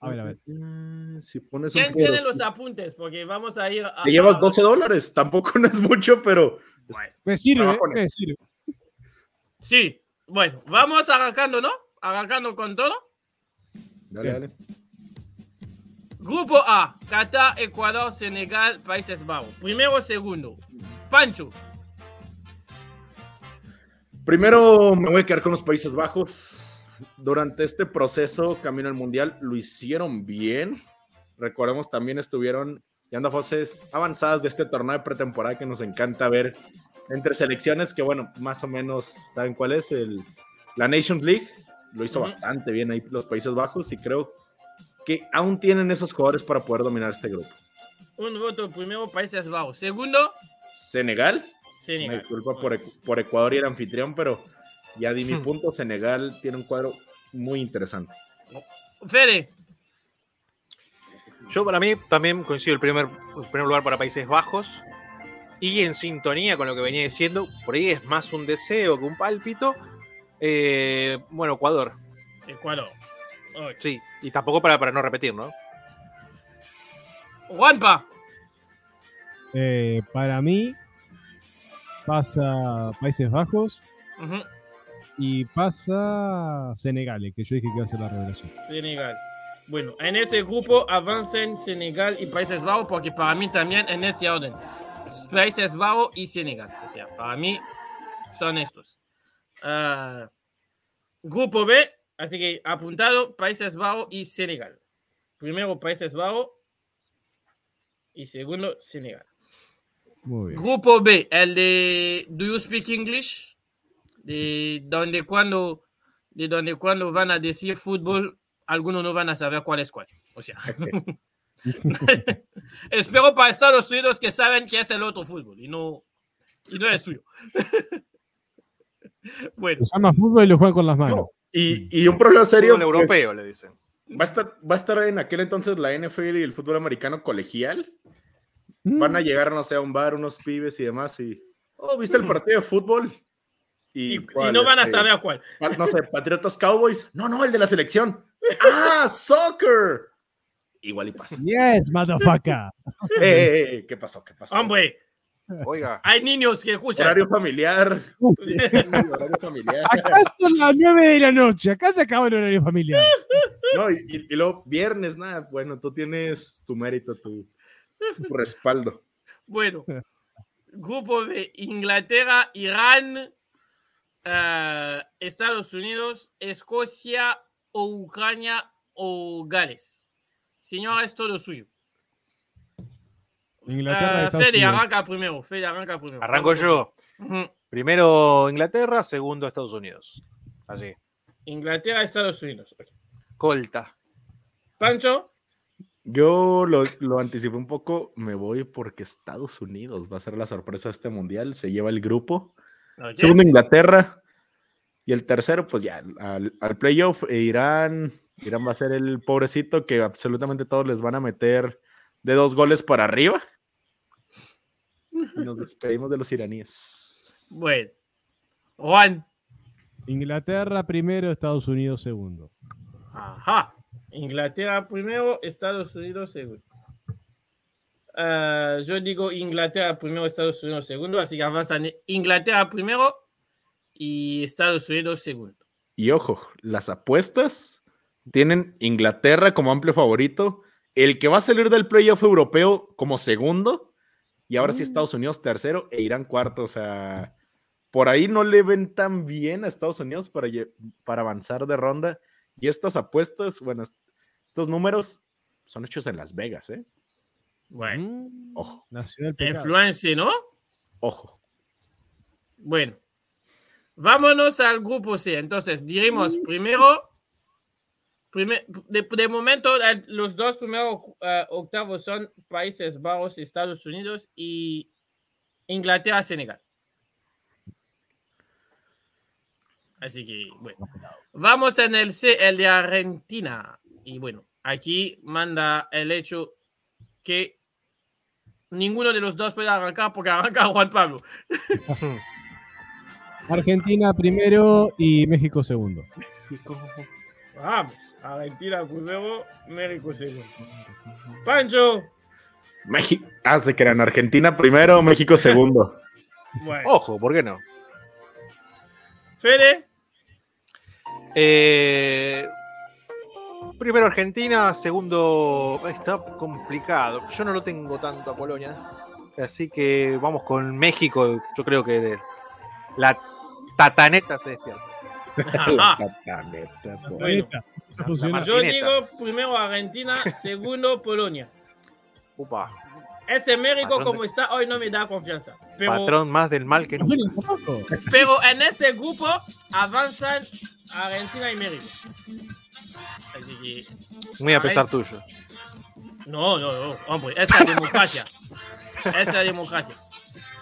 A ver, a ver. Eh, Si pones un ¿Quién tiene los apuntes? Porque vamos a ir a. Te llevas a- 12 dólares, tampoco no es mucho, pero Bueno, Me sirve, en me sirve. sí, bueno, vamos arrancando, ¿no? Arrancando con todo. dale, dale. Grupo A, Qatar, Ecuador, Senegal, Países Bajos. Primero, segundo. Pancho, Primero me voy a quedar con los Países Bajos. Durante este proceso, camino al Mundial, lo hicieron bien. Recordemos también estuvieron llegando a fases avanzadas de este torneo de pretemporada que nos encanta ver entre selecciones que, bueno, más o menos saben cuál es. El, la Nations League lo hizo bastante bien ahí los Países Bajos y creo que aún tienen esos jugadores para poder dominar este grupo. Un voto primero, Países Bajos. Segundo, Senegal, me Senegal. disculpa por, por Ecuador y el anfitrión, pero ya di mi Hmm. punto. Senegal tiene un cuadro muy interesante. Fede, Yo para mí también coincido el primer, el primer lugar para Países Bajos. Y en sintonía con lo que venía diciendo, por ahí es más un deseo que un pálpito. eh, bueno, Ecuador. Ecuador. Sí, y tampoco para, para no repetir, ¿no? Juanpa, Eh, para mí, pasa Países Bajos Ujú, y pasa Senegal, que yo dije que iba a ser la revelación. Senegal. Bueno, en ese grupo avancen Senegal y Países Bajos porque para mí también en este orden. Países Bajos y Senegal. O sea, para mí son estos. Ah, grupo B, así que apuntado Países Bajos y Senegal. Primero Países Bajos y segundo Senegal. Muy bien. Grupo B, el de Do You Speak English? De donde cuando, de donde cuando van a decir fútbol, algunos no van a saber cuál es cuál. O sea, espero para Estados Unidos que saben que es el otro fútbol y no, y no es suyo. bueno, Lo llama fútbol y lo juega con las manos. Y, y un problema serio. Pues, europeo, le dicen. ¿va, a estar, ¿Va a estar en aquel entonces la NFL y el fútbol americano colegial? Mm. Van a llegar, no sé, a un bar, unos pibes y demás. Y, oh, ¿viste el partido de fútbol? Y, y ¿cuál? no van a Este, saber cuál. pa- No sé, Patriotas Cowboys. No, no, el de la selección. ¡Ah, soccer! Igual y pasa. Yes, motherfucker. Eh, eh, eh, ¿Qué pasó? ¿Qué pasó? Hombre, Oiga, hay niños que escuchan. Horario familiar. Horario familiar. Acá son las 9 de la noche. Acá se acaba el horario familiar. No, y, y- y luego viernes, nada. Bueno, tú tienes tu mérito, tu, tu respaldo. Bueno, grupo de Inglaterra, Irán, eh, Estados Unidos, Escocia o Ucrania o Gales. Señor, es todo suyo. Inglaterra, Eh, Fede, Unidos. arranca primero. Fede, arranca primero. arranco yo. Primero Inglaterra, segundo Estados Unidos. Así. Inglaterra, Estados Unidos. Colta. Pancho, Yo lo, lo anticipé un poco. Me voy porque Estados Unidos va a ser la sorpresa de este mundial. Se lleva el grupo. Segundo, Inglaterra. Y el tercero, pues ya, al, al playoff, e Irán. Irán va a ser el pobrecito que absolutamente todos les van a meter de dos goles para arriba. Y nos despedimos de los iraníes. bueno. Juan, Inglaterra primero, Estados Unidos segundo. Ajá. Inglaterra primero, Estados Unidos segundo. Ah, yo digo Inglaterra primero, Estados Unidos segundo, así que avanzan Inglaterra primero y Estados Unidos segundo. Y ojo, las apuestas tienen Inglaterra como amplio favorito, el que va a salir del playoff europeo como segundo, y ahora sí Estados Unidos tercero e Irán cuarto. O sea, por ahí no le ven tan bien a Estados Unidos para, para avanzar de ronda. Y estas apuestas, bueno, est- estos números son hechos en Las Vegas, ¿eh? Bueno, Mm, Ojo, influencia, ¿no? ojo. Bueno, vámonos al grupo C. Entonces, diremos primero, primer- de, de momento, los dos primeros eh, octavos son Países Bajos, Estados Unidos y Inglaterra, Senegal. Así que, bueno, vamos en el C, el de Argentina. Y bueno, aquí manda el hecho que ninguno de los dos puede arrancar porque arranca Juan Pablo. Argentina primero y México segundo. Vamos, Argentina primero, México segundo. Pancho. México. Ah, se crean Argentina primero, México segundo. Bueno, Ojo, ¿por qué no? Fede. Eh, primero Argentina, segundo. Está complicado. Yo no lo tengo tanto a Polonia. Así que vamos con México. Yo creo que de- la tataneta se despierta. La tataneta. Bueno, la Yo digo primero Argentina, segundo Polonia. Upa. Ese México Patrón como de- está hoy no me da confianza. Pero, Patrón más del mal que nunca. Pero en este grupo avanzan Argentina y México. Así que, Muy a pesar tuyo. no, no, no, hombre, esa es democracia. Esa es democracia.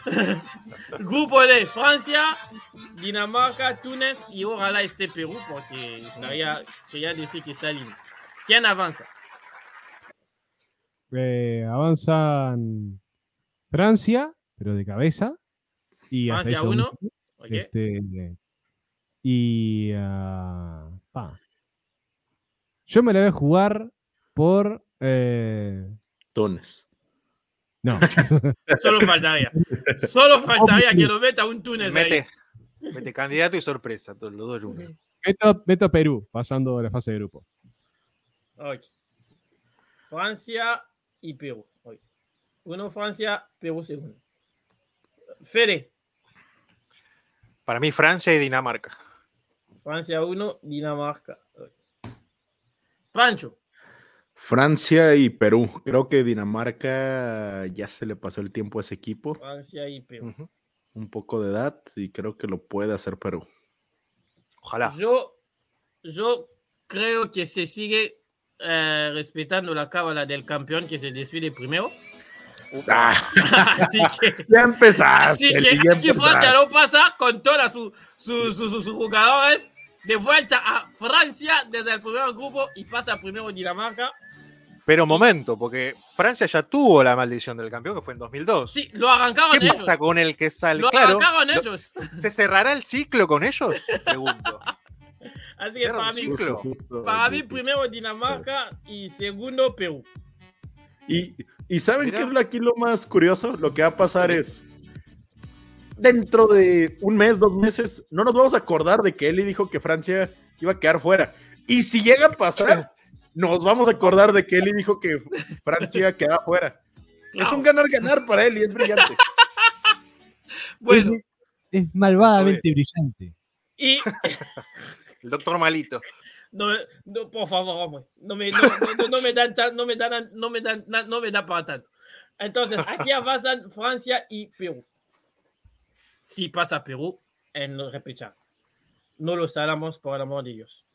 Grupo de Francia, Dinamarca, Túnez y ojalá esté Perú, porque estaría, quería decir que está lindo. ¿Quién avanza? Eh, avanzan Francia, pero de cabeza. Y Francia ahí uno, segundo. ¿ok? Este, y ah, pa. Yo me la voy a jugar por eh, Túnez. no Solo faltaría. Solo faltaría que lo meta un Túnez ahí. Mete, mete candidato y sorpresa, los dos uno. meto, meto a Perú pasando la fase de grupo Ok. Francia y Perú. Uno Francia, Perú segundo. Fede, Para mí, Francia y Dinamarca. Francia 1, Dinamarca. Pancho, Francia y Perú. Creo que Dinamarca ya se le pasó el tiempo a ese equipo. Francia y Perú. Ujú. Un poco de edad y creo que lo puede hacer Perú. Ojalá. Yo, yo creo que se sigue eh, respetando la cábala del campeón que se despide primero. Así que, ya empezaste. así que ya aquí Francia empezaste. lo pasa con todos sus su, su- sus- sus jugadores de vuelta a Francia desde el primer grupo y pasa primero Dinamarca. Pero momento, porque Francia ya tuvo la maldición del campeón, que fue en 2002. Sí, lo arrancaron ¿Qué ellos. pasa con el que sale? Lo Claro, arrancaron lo- ellos. ¿se cerrará el ciclo con ellos? Pregunto. Así que para mí, ciclo. Para mí primero Dinamarca y segundo Perú. Y, y ¿saben Mira. qué es aquí lo más curioso? Lo que va a pasar es, dentro de un mes, dos meses, no nos vamos a acordar de que Eli dijo que Francia iba a quedar fuera. Y si llega a pasar, nos vamos a acordar de que Eli dijo que Francia quedaba fuera. Es un ganar-ganar para él y es brillante. Bueno, es malvadamente brillante y El doctor Malito. no, me- no, por favor, hombre, no me, no, no- no me dan, no me dan, no me dan, no me da para tanto. Entonces, aquí avanzan Francia y Perú. Si pasa Perú en el repechaje. No lo salamos por el amor de Dios.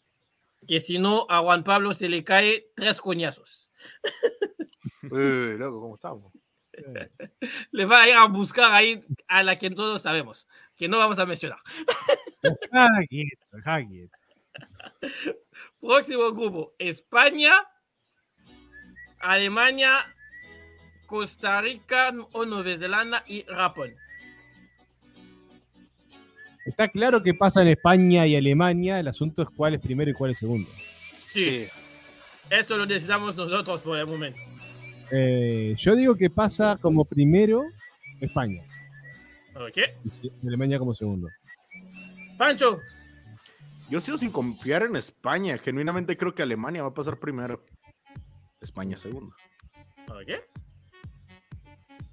Que si no, a Juan Pablo se le cae tres coñazos. Uy, loco, ¿cómo estamos? Le va a ir a buscar ahí a la que todos sabemos, que no vamos a mencionar. Quieto, dejá quieto. Próximo grupo, España, Alemania, Costa Rica o Nueva Zelanda y Japón. Está claro que pasa en España y Alemania. El asunto es cuál es primero y cuál es segundo. Sí, esto lo decidamos nosotros por el momento. Eh, yo digo que pasa como primero España ¿Ok? y Alemania como segundo. Pancho, Yo sigo sin confiar en España. Genuinamente creo que Alemania va a pasar primero. España segundo. ¿ok?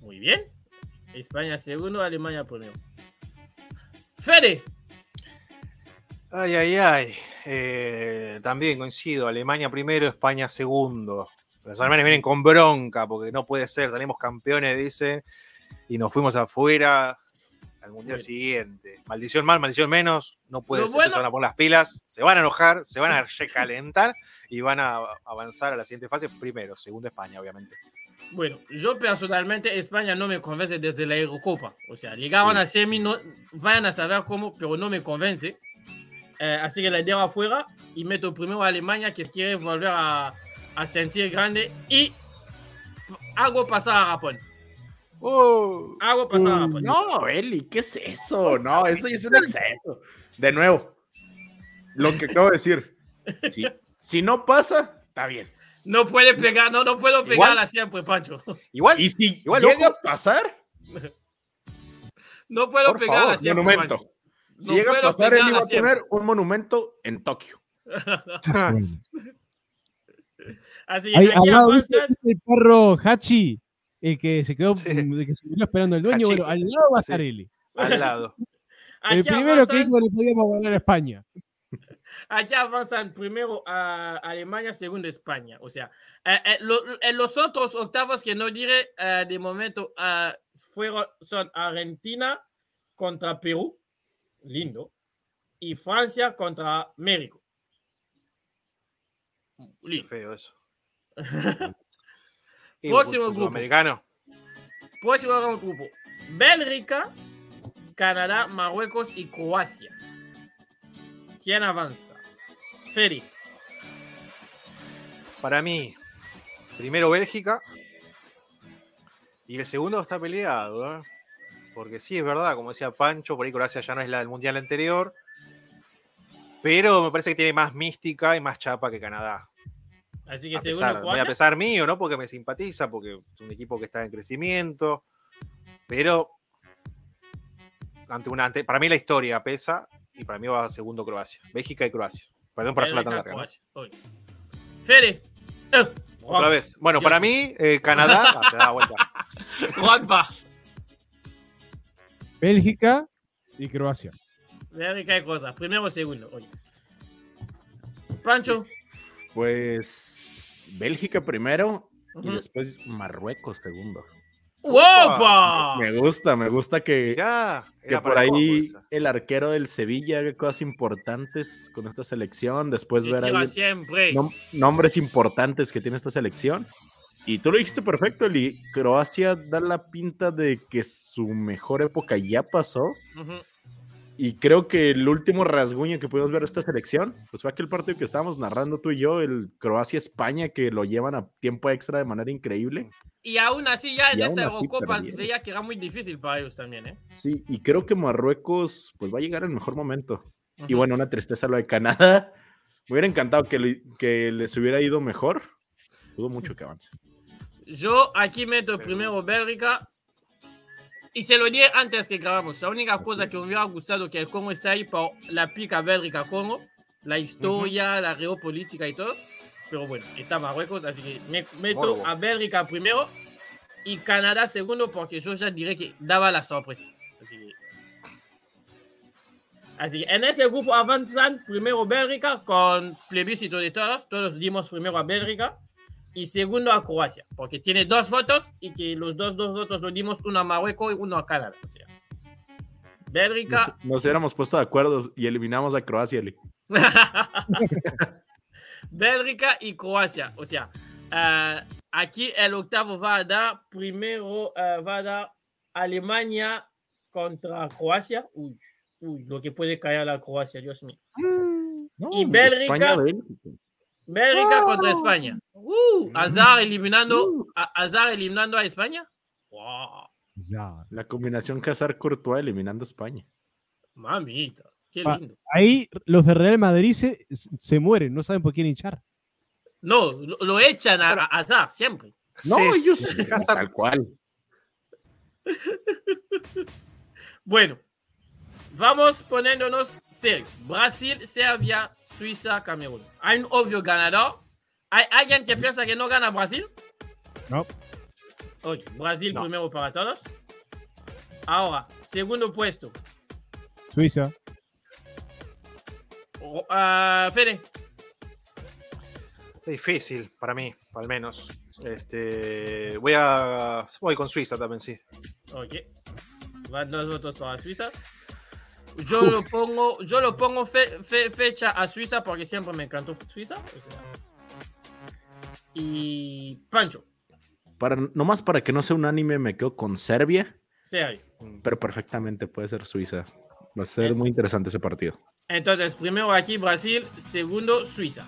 Muy bien. España segundo, Alemania primero. Fede, Ay, ay, ay. Eh, también coincido. Alemania primero, España segundo. Los alemanes vienen con bronca porque no puede ser. Salimos campeones, dice, y nos fuimos afuera al mundial Bueno. siguiente. Maldición más, maldición menos. No puede Lo ser. bueno- Se van a poner las pilas, se van a enojar, se van a recalentar y van a avanzar a la siguiente fase. Primero, segundo España, obviamente. Bueno, yo personalmente España no me convence desde la Eurocopa. O sea, llegaban a semi, no, vayan a saber cómo, pero no me convence. Eh, así que la dejo afuera y meto primero a Alemania que quiere volver a, a sentir grande y hago pasar a Japón. Hago pasar a Japón. No, Eli, ¿qué es eso? No, eso es un exceso. De nuevo, lo que acabo de decir. Si no pasa, está bien. No puede pegar, no, no puedo pegarla siempre, Pancho. Igual, Y si Igual, llega a pasar, No puedo Por pegarla favor, siempre. monumento. Pancho. Si No llega a puedo pasar, él iba a siempre. poner un monumento en Tokio. Así que Ahí, aquí al lado, ¿viste, avanzan. viste el perro Hachi? El que se quedó, Sí. el que se quedó esperando el dueño. Hachi. Bueno, al lado va a Sí. al lado. El aquí primero que dijo que le podíamos ganar a España. Aquí avanzan primero a Alemania, segundo España. O sea, eh, eh, lo- en los otros octavos que no diré eh, de momento eh, fueron, son Argentina contra Perú, lindo, y Francia contra México. Lindo. feo eso. Próximo grupo. Americano. Próximo grupo. Bélgica, Canadá, Marruecos y Croacia. ¿Quién avanza? Feri. Para mí, primero Bélgica. Y el segundo está peleado, ¿eh? Porque sí, es verdad, como decía Pancho, por ahí Croacia ya no es la del mundial anterior. Pero me parece que tiene más mística y más chapa que Canadá. Así que A segundo pesar, muy a pesar mío, ¿no? Porque me simpatiza, porque es un equipo que está en crecimiento. Pero ante una ante- para mí la historia pesa y para mí va segundo Croacia. Bélgica y Croacia. Perdón por hacerla tan larga. ¿no? Fede. Eh, Otra vez. Bueno, para mí, eh, Canadá. Ah, se da vuelta. Juanpa. Bélgica y Croacia. Bélgica y cosas. Primero o segundo. Oye. Pancho. Pues Bélgica primero y después Marruecos segundo. ¡Opa! Me gusta, me gusta que, Mirá, que por ahí el arquero del Sevilla haga cosas importantes con esta selección. Después Se ver ahí siempre. nom- nombres importantes que tiene esta selección. Y tú lo dijiste perfecto, Eli. Croacia da la pinta de que su mejor época ya pasó. Ujú. Y creo que el último rasguño que pudimos ver esta selección, pues fue aquel partido que estábamos narrando tú y yo, el Croacia-España, que lo llevan a tiempo extra de manera increíble. Y aún así, ya en Y esta Eurocopa veía que era muy difícil para ellos también, ¿eh? Sí, y creo que Marruecos pues va a llegar en el mejor momento. Y Ujú. bueno, una tristeza lo de Canadá. Me hubiera encantado que, le- que les hubiera ido mejor. Dudo mucho que avance. Yo aquí meto primero Bélgica. Y se lo dije antes que grabamos. La única cosa que me hubiera gustado que el Congo esté ahí por la pica Bélgica-Congo, la historia, la geopolítica y todo. Pero bueno, está Marruecos, así que me- meto Morbo. a Bélgica primero y Canadá segundo porque yo ya diré que daba la sorpresa. Así que, así que en ese grupo avanzan primero Bélgica con plebiscito de todos. Todos dimos primero a Bélgica y segundo a Croacia, porque tiene dos votos y que los dos, dos votos lo dimos uno a Marruecos y uno a Canadá. O sea, Bélgica, Nos, nos hubiéramos puesto de acuerdo y eliminamos a Croacia. Bélgica y Croacia. O sea, ah, aquí el octavo va a dar primero, ah, va a dar Alemania contra Croacia. Uy, uy, lo que puede caer a la Croacia, Dios mío. No, Y Bélgica- España, Bélgica. Bélgica contra España. Uh, Hazard eliminando, Uh. a, Hazard eliminando a España. Wow, Ya. La combinación Casar-Courtois eliminando a España. mamita, qué lindo. Ahí los de Real Madrid se, se mueren, no saben por quién hinchar. No, lo, lo echan a, a siempre. No, Sí. ellos Hazard- tal cual. Bueno, vamos poniéndonos serio. Brasil, Serbia, Suiza, Camerún. Hay un obvio ganador. ¿Hay alguien que piensa que no gana Brasil? No. Ok, Brasil No. primero para todos. Ahora, segundo puesto. Suiza. Fede. Es difícil para mí, al menos. Este, voy a. Voy con Suiza también, sí. Ok. Van dos votos para Suiza. Yo lo pongo, yo lo pongo fe- fe- fecha a Suiza porque siempre me encantó Suiza. o sea. Y Pancho, Para, nomás para que no sea unánime, me quedo con Serbia, serio. pero perfectamente puede ser Suiza. Va a ser muy interesante ese partido. Entonces, primero aquí Brasil, segundo Suiza.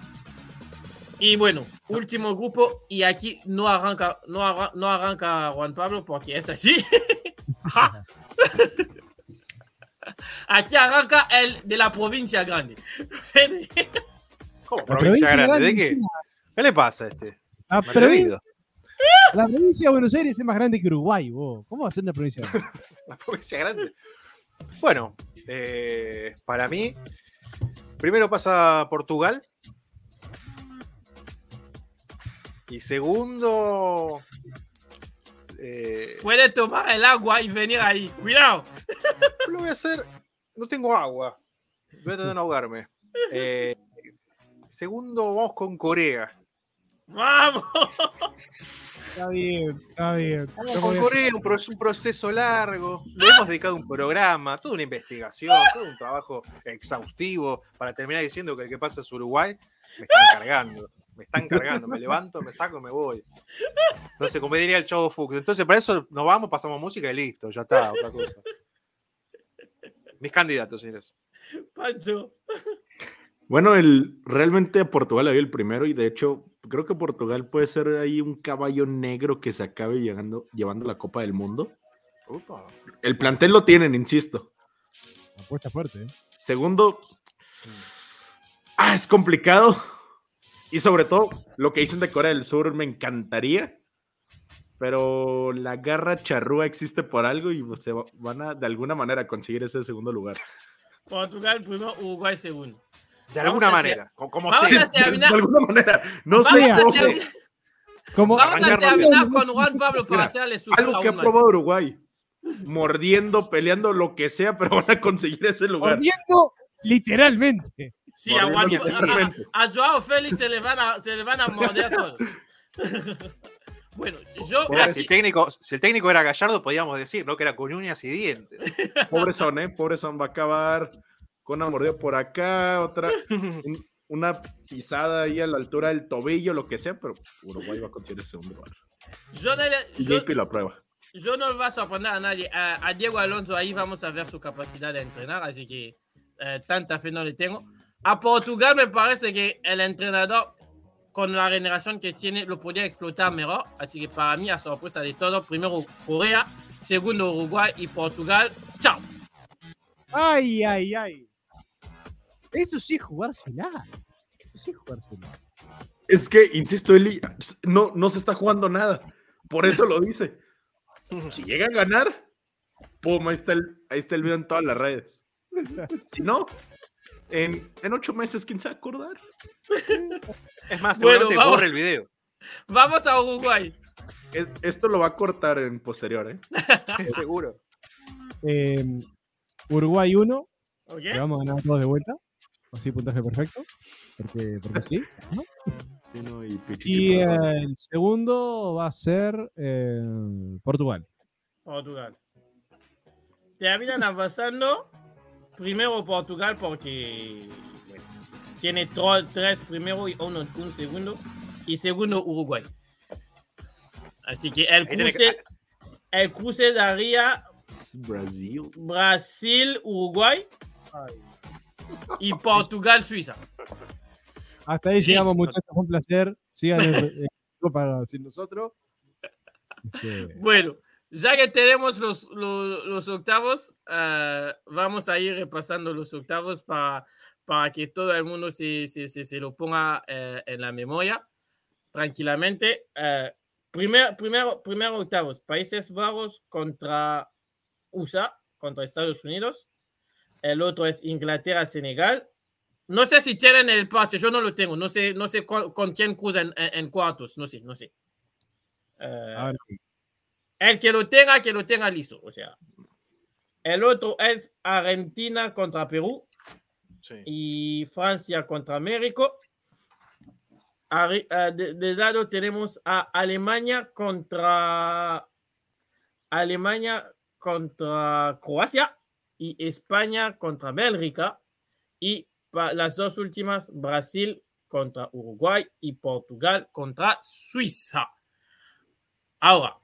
Y bueno, último grupo y aquí no arranca, no arra- no arranca Juan Pablo porque es así. Aquí arranca el de la provincia grande. ¿Cómo? Provincia grande. grande ¿De qué? ¿Qué le pasa a este? La, provincia, la provincia de Buenos Aires es más grande que Uruguay, vos. ¿Cómo va a ser una provincia grande? La provincia grande. Bueno, eh, para mí, primero pasa Portugal. Y segundo. eh, Puede tomar el agua y venir ahí. Cuidado. lo voy a hacer. No tengo agua. Voy a de no ahogarme. Eh, segundo, vamos con Corea. ¡Vamos! Está bien, está bien. Corea, un, pro- un proceso largo. Le hemos dedicado un programa, toda una investigación, todo un trabajo exhaustivo para terminar diciendo que el que pasa es Uruguay. Me están cargando, me están cargando. Me levanto, me saco, me voy. Entonces, como diría el Chavo Fuchs. Entonces, para eso nos vamos, pasamos música y listo, ya está, otra cosa. Mis candidatos, señores. Pancho. Bueno, el, realmente a Portugal había el primero y de hecho creo que Portugal puede ser ahí un caballo negro que se acabe llegando, llevando la Copa del Mundo. El plantel lo tienen, insisto. Apuesta fuerte, ¿eh? Segundo, ah, es complicado. Y sobre todo, lo que dicen de Corea del Sur me encantaría. Pero la garra charrúa existe por algo y se va- van a de alguna manera conseguir ese segundo lugar. Portugal primero, Uruguay segundo. De alguna a manera, co- como sea. a De alguna manera. No sé a cómo. Como, Vamos a terminar con Juan Pablo para hacerle sufrir Algo que ha probado Uruguay. Mordiendo, peleando, lo que sea, pero van a conseguir ese lugar. mordiendo literalmente. Sí, Mordiendo aguanta. literalmente. A, a Joao Félix se le van a, se le van a morder todos. bueno, yo Mira, si, así, el técnico, si el técnico era Gallardo, podíamos decir, ¿no? Que era con uñas y dientes. Pobre son, ¿eh? Pobre son. Va a acabar con una mordida por acá, otra. un- una pisada ahí a la altura del tobillo, lo que sea, pero Uruguay va a conseguir ese segundo lugar. yo, no le- Y yo- JP lo aprueba. yo no va a sorprender a nadie. A, a Diego Alonso ahí vamos a ver su capacidad de entrenar, así que eh, tanta fe no le tengo. A Portugal me parece que el entrenador, con la generación que tiene, lo podía explotar mejor. Así que para mí, a sorpresa de todo, primero Corea, segundo Uruguay y Portugal. ¡Chao! Ay, ay, ay. Eso sí es jugársela. Eso sí es jugársela. Es que, insisto, Eli, no, no se está jugando nada. Por eso lo dice. Si llega a ganar, pum, ahí está el, ahí está el video en todas las redes. Si no, en, en ocho meses, ¿quién se va a acordar? Es más, Bueno, vamos. borre el video. Vamos a Uruguay. Es- esto lo va a cortar en posterior, ¿eh? Sí, seguro. Eh, Uruguay 1, ¿Ok? le vamos a ganar todos de vuelta. Así, puntaje perfecto. Porque, porque sí. ¿no? Sí, no, y eh, el segundo va a ser eh, Portugal. Portugal. Terminan avanzando. Primero Portugal porque bueno, tiene tro- tres primero y uno un segundo. Y segundo Uruguay. Así que el cruce, el cruce daría Brasil. Brasil-Uruguay y Portugal-Suiza. Hasta ahí llegamos, muchachos. Un placer. Sigan el, para sin nosotros. Este, Bueno, ya que tenemos los, los, los octavos, ah, vamos a ir repasando los octavos para, para que todo el mundo se, se, se, se lo ponga eh, en la memoria tranquilamente. Eh, primer, primero, primero octavos, Países Bajos contra USA, contra Estados Unidos. El otro es Inglaterra-Senegal. No sé si tienen el parche, yo no lo tengo. No sé, no sé cu- con quién cruzan en, en cuartos, no sé, no sé. Eh, ahora, el que lo tenga, que lo tenga listo. O sea, el otro es Argentina contra Perú Sí. y Francia contra México. Arri- eh, de, de lado tenemos a Alemania contra Alemania contra Croacia y España contra Bélgica y las dos últimas Brasil contra Uruguay y Portugal contra Suiza. Ahora,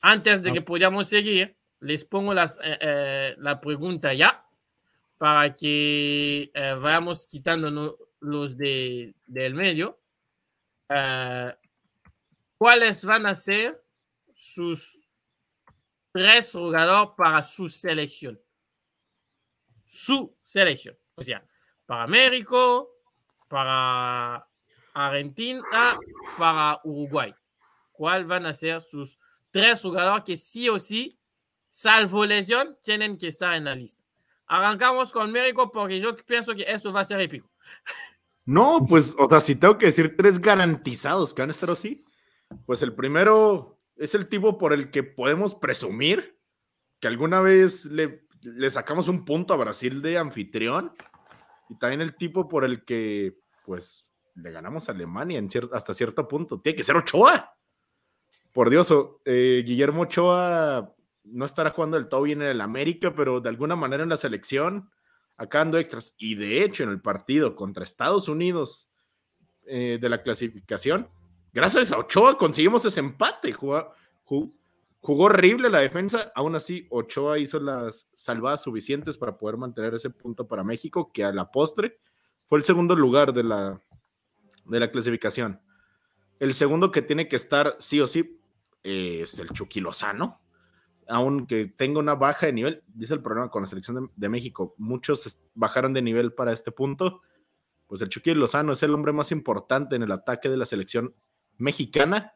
antes de que podamos seguir, les pongo las, eh, eh, la pregunta ya para que eh, vayamos quitando no- los de, del medio. ¿Cuáles van a ser sus tres jugadores para su selección? Su selección. O sea, para México, para Argentina, para Uruguay. ¿Cuáles van a ser sus tres jugadores que sí o sí, salvo lesión, tienen que estar en la lista? Arrancamos con México porque yo pienso que esto va a ser épico. No, pues, o sea, si tengo que decir tres garantizados que van a estar así, pues el primero es el tipo por el que podemos presumir que alguna vez le, le sacamos un punto a Brasil de anfitrión. y también el tipo por el que, pues, le ganamos a Alemania hasta cierto punto. Tiene que ser Ochoa. Por Dios, eh, Guillermo Ochoa no estará jugando del todo bien en el América, pero de alguna manera en la selección, acá ando extras. Y de hecho, en el partido contra Estados Unidos eh, de la clasificación, gracias a Ochoa conseguimos ese empate. Jugó, ju- jugó horrible la defensa, aún así Ochoa hizo las salvadas suficientes para poder mantener ese punto para México, que a la postre fue el segundo lugar de la, de la clasificación. El segundo que tiene que estar sí o sí eh, es el Chucky. Aunque tenga una baja de nivel, dice el problema con la selección de, México, muchos bajaron de nivel para este punto. Pues el Chucky Lozano es el hombre más importante en el ataque de la selección mexicana.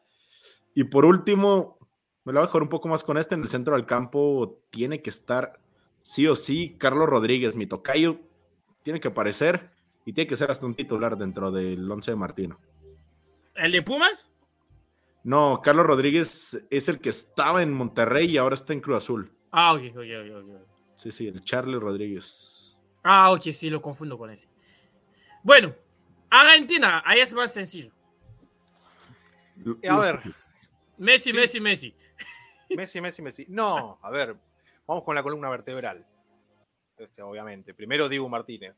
Y por último, me la voy a jugar un poco más con este. En el centro del campo tiene que estar sí o sí Carlos Rodríguez, mi tocayo. Tiene que aparecer y tiene que ser hasta un titular dentro del 11 de Martino. ¿El de Pumas? No, Carlos Rodríguez es el que estaba en Monterrey y ahora está en Cruz Azul. Ah, ok, ok, ok, ok. Sí, sí, el Charlie Rodríguez. Ah, ok, sí, lo confundo con ese. Bueno, Argentina, ahí es más sencillo. A ver, Messi, Sí. Messi, Messi. Messi, Messi, Messi. No, a ver, vamos con la columna vertebral. Este, obviamente. Primero Diego Martínez,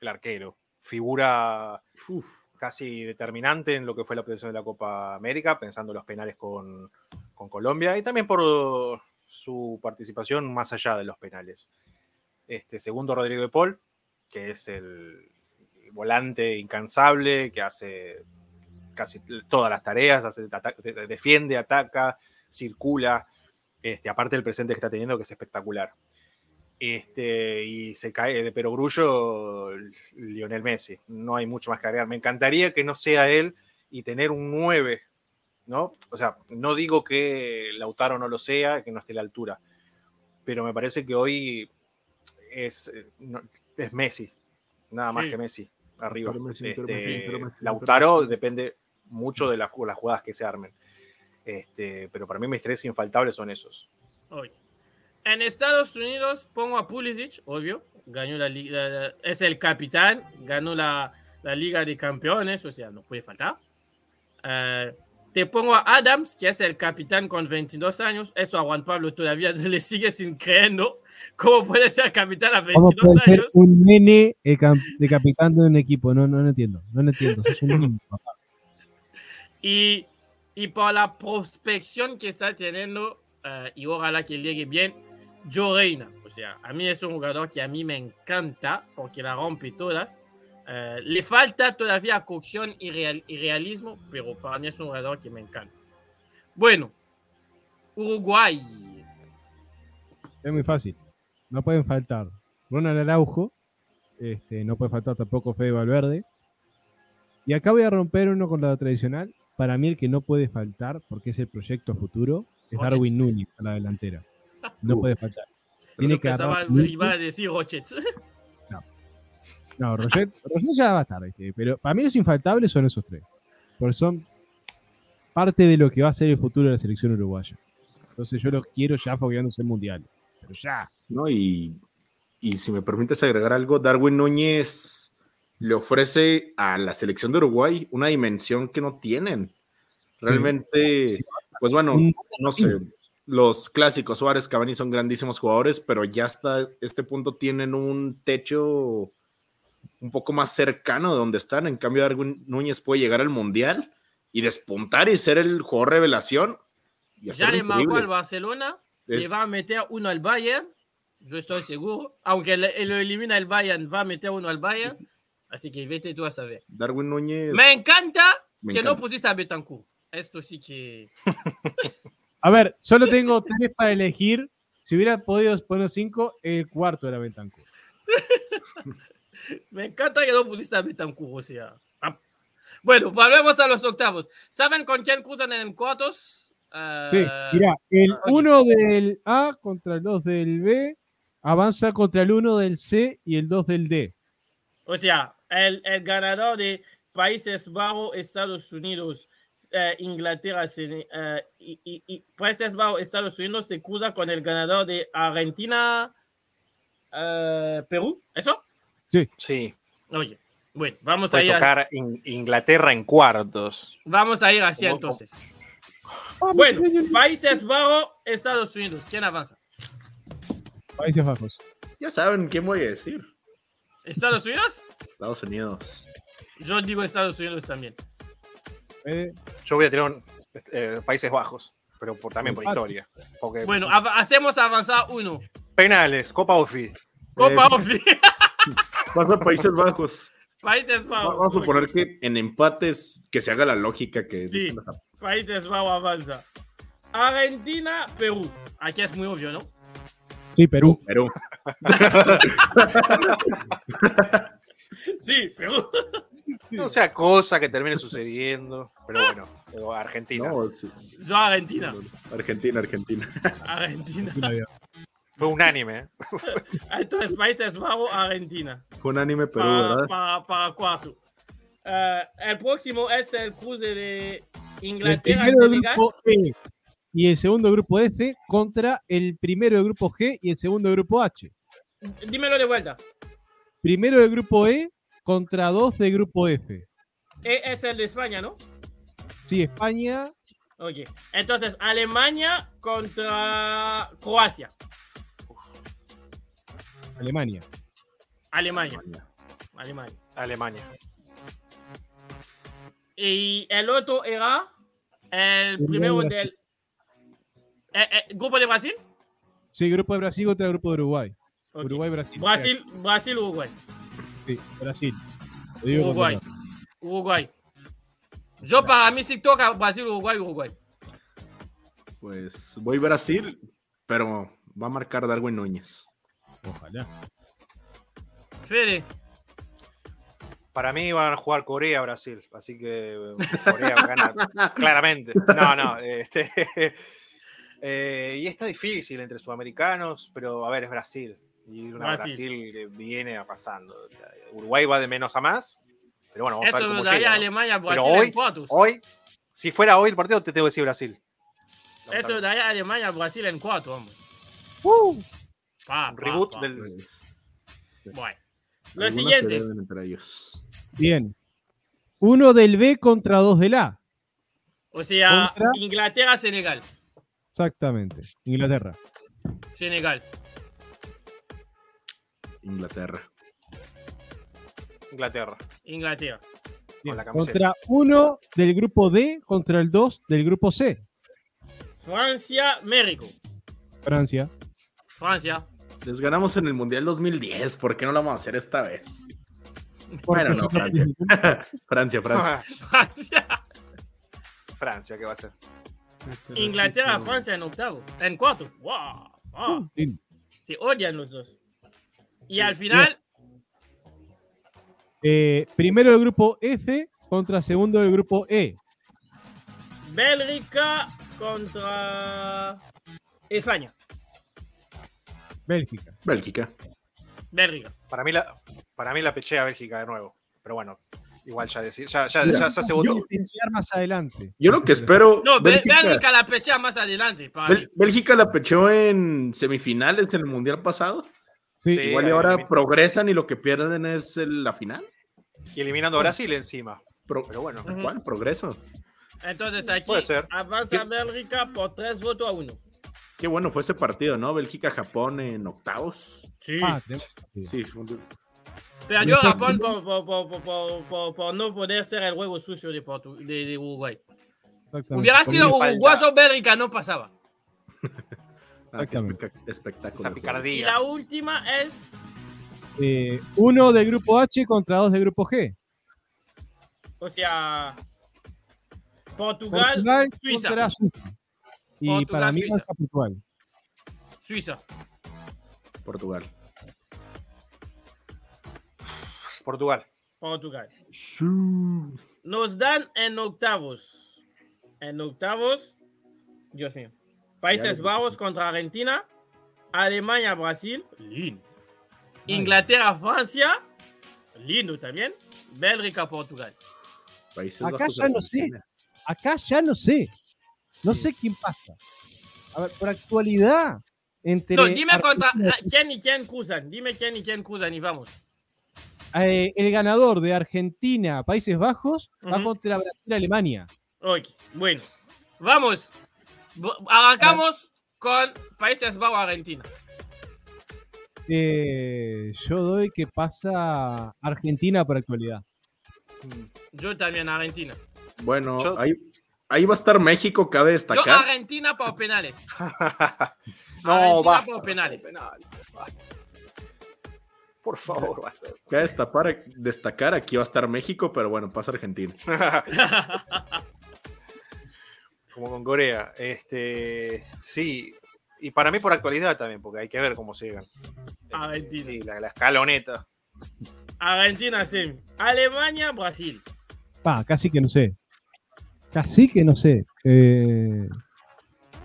el arquero. Figura Uf, casi determinante en lo que fue la obtención de la Copa América, pensando en los penales con, con Colombia y también por su participación más allá de los penales. Este, segundo, Rodrigo de Paul, que es el volante incansable, que hace casi todas las tareas, hace, defiende, ataca, circula, este, aparte del presente que está teniendo, que es espectacular. Este, y se cae de perogrullo Lionel Messi. No hay mucho más que agregar. Me encantaría que no sea él y tener un 9, ¿no? O sea, no digo que Lautaro no lo sea, que no esté a la altura, pero me parece que hoy es, eh, es Messi, nada más Sí. que Messi arriba. Pero Messi, pero Este, Messi, pero Messi, pero Lautaro depende mucho de las, las jugadas que se armen. Este, pero para mí mis tres infaltables son esos. Oye. En Estados Unidos pongo a Pulisic, obvio. Ganó la liga, es el capitán, ganó la, la Liga de Campeones, o sea, no puede faltar. Eh, te pongo a Adams, que es el capitán con 22 años. Eso a Juan Pablo todavía le sigue sin creyendo. ¿Cómo puede ser capitán a ¿Cómo 22 puede ser años? un nene de capitán de un equipo? No, no, no entiendo. No entiendo. Sos un niño, papá. Y, y por la prospección que está teniendo, eh, y ojalá que llegue bien, Joe Reina. O sea, a mí es un jugador que a mí me encanta porque la rompe todas. Eh, le falta todavía cocción y, real- y realismo, pero para mí es un jugador que me encanta. Bueno, Uruguay. Es muy fácil. No pueden faltar Ronald Araujo. Este, no puede faltar tampoco Fede Valverde. Y acá voy a romper uno con lo tradicional. Para mí el que no puede faltar, porque es el proyecto futuro, es. Darwin Núñez a la delantera. No Uh. puede faltar. Tiene que pensaba, iba a decir Rochets. No, Roger, Roger ya va a estar, ¿viste? pero para mí los infaltables son esos tres. Porque son parte de lo que va a ser el futuro de la selección uruguaya. Entonces yo los quiero ya fogueándose en mundial. Pero ya. ¿no? Y, y si me permites agregar algo, Darwin Núñez le ofrece a la selección de Uruguay una dimensión que no tienen. Realmente, Sí. pues bueno, no sé, los clásicos Suárez, Cavani son grandísimos jugadores, pero ya hasta este punto tienen un techo un poco más cercano de donde están. En cambio, Darwin Núñez puede llegar al Mundial y despuntar y ser el jugador revelación. Y Ya le marcó al Barcelona, le va a meter uno al Bayern, yo estoy seguro. Aunque lo elimina el Bayern, va a meter uno al Bayern. Así que vete tú a saber. Darwin Núñez. Me encanta Me que no encanta. pusiste a Betancourt. Esto sí que. A ver, solo tengo tres para elegir. Si hubiera podido poner cinco, el cuarto era Bentancur. Me encanta que no pusiste a Betancourt, o sea. ah. Bueno, volvemos a los octavos. ¿Saben con quién cruzan en cuartos? Ah, Sí, mira, el oye. 1 del A contra el 2 del B avanza contra el 1 del C y el 2 del D. O sea, el, el ganador de Países Bajos, Estados Unidos, eh, Inglaterra, eh, y, y- y Países Bajos, Estados Unidos se cruza con el ganador de Argentina, eh, Perú, ¿eso? Sí. Oye, bueno, vamos a ir, a- tocar In- Inglaterra en cuartos. vamos a ir así entonces. Bueno, Países Bajos, Estados Unidos. ¿Quién avanza? Países Bajos. Ya saben quién voy a decir. ¿Estados Unidos? Estados Unidos. Yo digo Estados Unidos también. Eh, Yo voy a tirar un, eh, Países Bajos, pero por, también por historia. Porque Bueno, av- hacemos avanzar uno. penales, Copa Ofi. Copa Eh, Ofi. Pasa a Países Bajos. Países Va- Bajos. Vamos a suponer que en empates que se haga la lógica que Sí. Países Bajos avanza. Argentina, Perú. Aquí es muy obvio, ¿no? sí, Perú. Perú. Sí, Perú. No sea cosa que termine sucediendo, pero bueno, pero Argentina. No, sí. Yo Argentina. Argentina, Argentina. Argentina. Fue unánime. ¿eh? Entonces, Países Bajos, Argentina. Fue un anime Perú, para, ¿verdad? para, para cuarto. Eh, el próximo es el cruce de El Inglaterra primero del grupo E y el segundo grupo F contra el primero del grupo G y el segundo del grupo H. Dímelo de vuelta. Primero del grupo E contra dos del grupo F. E es el de España, ¿no? Sí, España, Ok. Entonces, Alemania contra Croacia. Alemania. Alemania. Alemania. Alemania. Y el otro era el primero Brasil. del eh, eh, grupo de Brasil. Sí, grupo de Brasil contra el grupo de Uruguay. Ok. Uruguay, Brasil. Brasil, Brasil, Uruguay. Sí, Brasil. Uruguay. Uruguay. Yo para mí sí toca Brasil, Uruguay, Uruguay. Pues voy Brasil, pero va a marcar Darwin Núñez. Ojalá. Fede. Para mí van a jugar Corea-Brasil, así que eh, Corea va a ganar. Claramente. No, no. este, eh, y está difícil entre sudamericanos, pero a ver, es Brasil. Y una Brasil. Brasil, que viene pasando. O sea, Uruguay va de menos a más. Pero bueno, vamos a ver Eso cómo llega, ¿no? Alemania, Brasil Pero hoy, hoy, si fuera hoy el partido, te tengo que decir Brasil. Eso daría Alemania, Brasil en cuartos, hombre. Pa, Un pa, reboot pa. del. Bueno. Lo algunos siguiente. entre ellos. Bien. Uno del B contra dos del A. O sea, Contra- Inglaterra, Senegal. Exactamente. Inglaterra. Senegal. Inglaterra. Inglaterra. Inglaterra. La. Contra uno del grupo D contra el 2 del grupo C. Francia, México. Francia. Francia. Les ganamos en el Mundial 2010. ¿Por qué no lo vamos a hacer esta vez? Porque Bueno, no, Francia. Francia, Francia. Francia. Francia, ¿qué va a ser? Inglaterra, Francia en octavo. En cuarto. Wow. Se odian los dos. Y Sí. al final, Eh, primero del grupo F contra segundo del grupo E. Bélgica contra España. Bélgica. Bélgica. Bélgica. Para mí la, para mí la pechea Bélgica de nuevo. Pero bueno, igual ya decir, ya, ya, Mira, ya, ya se votó. Yo pensar más adelante. Yo lo que espero. No, Bé- Bélgica, Bélgica la pechea más adelante. Para Bélgica la pechó en semifinales en el Mundial pasado. Sí. Igual y ahora progresan y lo que pierden es el- la final. Y eliminando a Brasil encima. Pro- Pero bueno. ¿Cuál? Progreso. Entonces aquí Puede ser. avanza Bélgica por tres votos a uno. Qué bueno fue ese partido, ¿no? Bélgica-Japón en octavos. Sí. Ah, sí. Pero yo Japón por, por, por, por, por, por- por no poder ser el juego sucio de, Portu- de, de Uruguay. Hubiera sido uruguayo Bélgica, no pasaba. ah, espectáculo. esa Y picardía. la última es eh, uno del grupo H contra dos del grupo G. O sea, Portugal, Portugal Suiza. contra Suiza. Y Portugal, para mí Suiza. pasa Portugal. Suiza. Portugal. Portugal. Portugal. Nos dan en octavos. En octavos. Dios mío. Países Ya, Bajos contra Argentina. Alemania, Brasil. Lindo. Inglaterra, Francia. Lindo también. Bélgica, Portugal. Países Acá Bajos, ya no sé. Acá ya no sé. No sé quién pasa. A ver, por actualidad. Entre No, dime contra ah, quién y quién cruzan. Dime quién y quién cruzan y vamos. eh, el ganador de Argentina, Países Bajos, va Ujú. contra Brasil, Alemania. Ok, bueno. Vamos. Arrancamos con Países Bajos Argentina. Eh, yo doy que pasa Argentina por actualidad. Yo también Argentina. Bueno, Yo- ahí, ahí va a estar México, cabe Yo destacar. Argentina por penales. no, Argentina basta. por penales. Por favor. Cabe destapar, destacar, aquí va a estar México, pero bueno, pasa Argentina. Como con Corea. Este, sí. Y para mí por actualidad también, porque hay que ver cómo llegan. Argentina. Sí, la, la escaloneta. Argentina, sí. Alemania, Brasil. Pa, casi que no sé. Casi que no sé. Eh,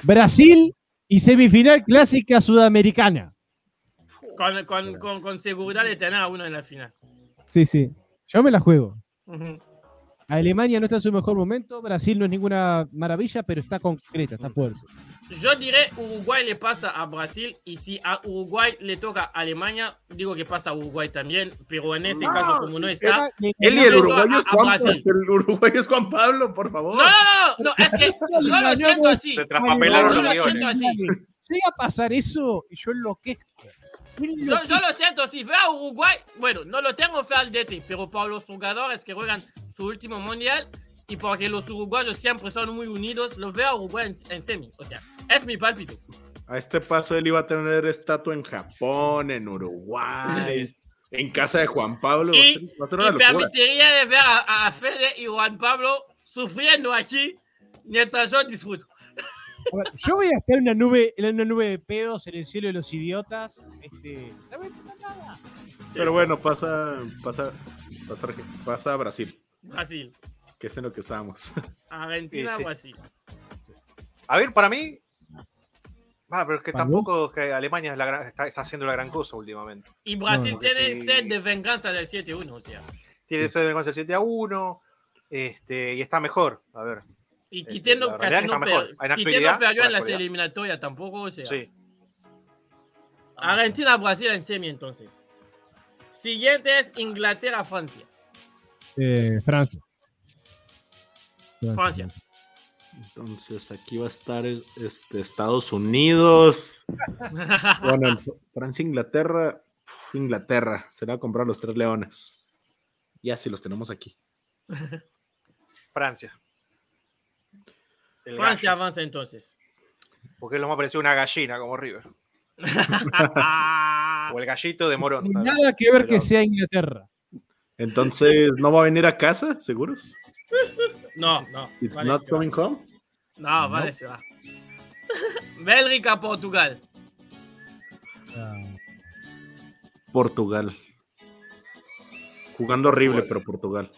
Brasil y semifinal clásica sudamericana. Con, con, con, con seguridad de tener a uno en la final. Sí, sí. Yo me la juego. Ujú. Alemania no está en su mejor momento. Brasil no es ninguna maravilla, pero está concreta, está fuerte. Yo diré Uruguay le pasa a Brasil y si a Uruguay le toca a Alemania, digo que pasa a Uruguay también, pero en ese No, caso como no está... Él y el uruguayo es Juan, Brasil. el uruguayo es Juan Pablo, por favor. No, no, no, no, es que yo lo siento así. Se traspapelaron los guiones. Llega a pasar eso y yo enloquezco. Yo Yo, lo siento, si veo a Uruguay, bueno, no lo tengo fe al DT, pero por los jugadores que juegan su último mundial y porque los uruguayos siempre son muy unidos, los veo a Uruguay en, en semi. O sea, es mi pálpito. A este paso él iba a tener estatua en Japón, en Uruguay, en casa de Juan Pablo. Y, y permitiría de ver a, a Fede y Juan Pablo sufriendo aquí mientras yo disfruto. Ver, yo voy a estar en una nube, en una nube de pedos en el cielo de los idiotas. Este, no me nada. Pero bueno, pasa, pasa, pasa, pasa a Brasil, Brasil, que es en lo que estábamos. Argentina, Sí, sí. Brasil. A ver, para mí. Ah, pero es que ¿Para tampoco es que Alemania es la gran- está, está haciendo la gran cosa últimamente. Y Brasil No, tiene sí. sed de venganza del 7-1, o sea. Tiene ese vergüenza 7 a 1. Este, y está mejor. A ver. Y Este, Quitendo la realidad casi no, per- perdió en las eliminatorias tampoco, o sea. Sí. Argentina, Brasil en semi entonces. Siguiente es Inglaterra, Francia. Eh, Francia. Francia. Entonces aquí va a estar este, Estados Unidos. Bueno, Francia, Inglaterra. Inglaterra. Se le va a comprar los tres leones. Ya sí los tenemos aquí. Francia. El Francia gallo, avanza entonces. porque lo más parecido una gallina como River. O el gallito de Morón. Nada que ver que sea Inglaterra. Entonces, ¿no va a venir a casa? ¿Seguros? no, no. It's vale, not coming home. No, vale, se va. Bélgica, Portugal. Ah, Portugal. Jugando horrible, pero Portugal.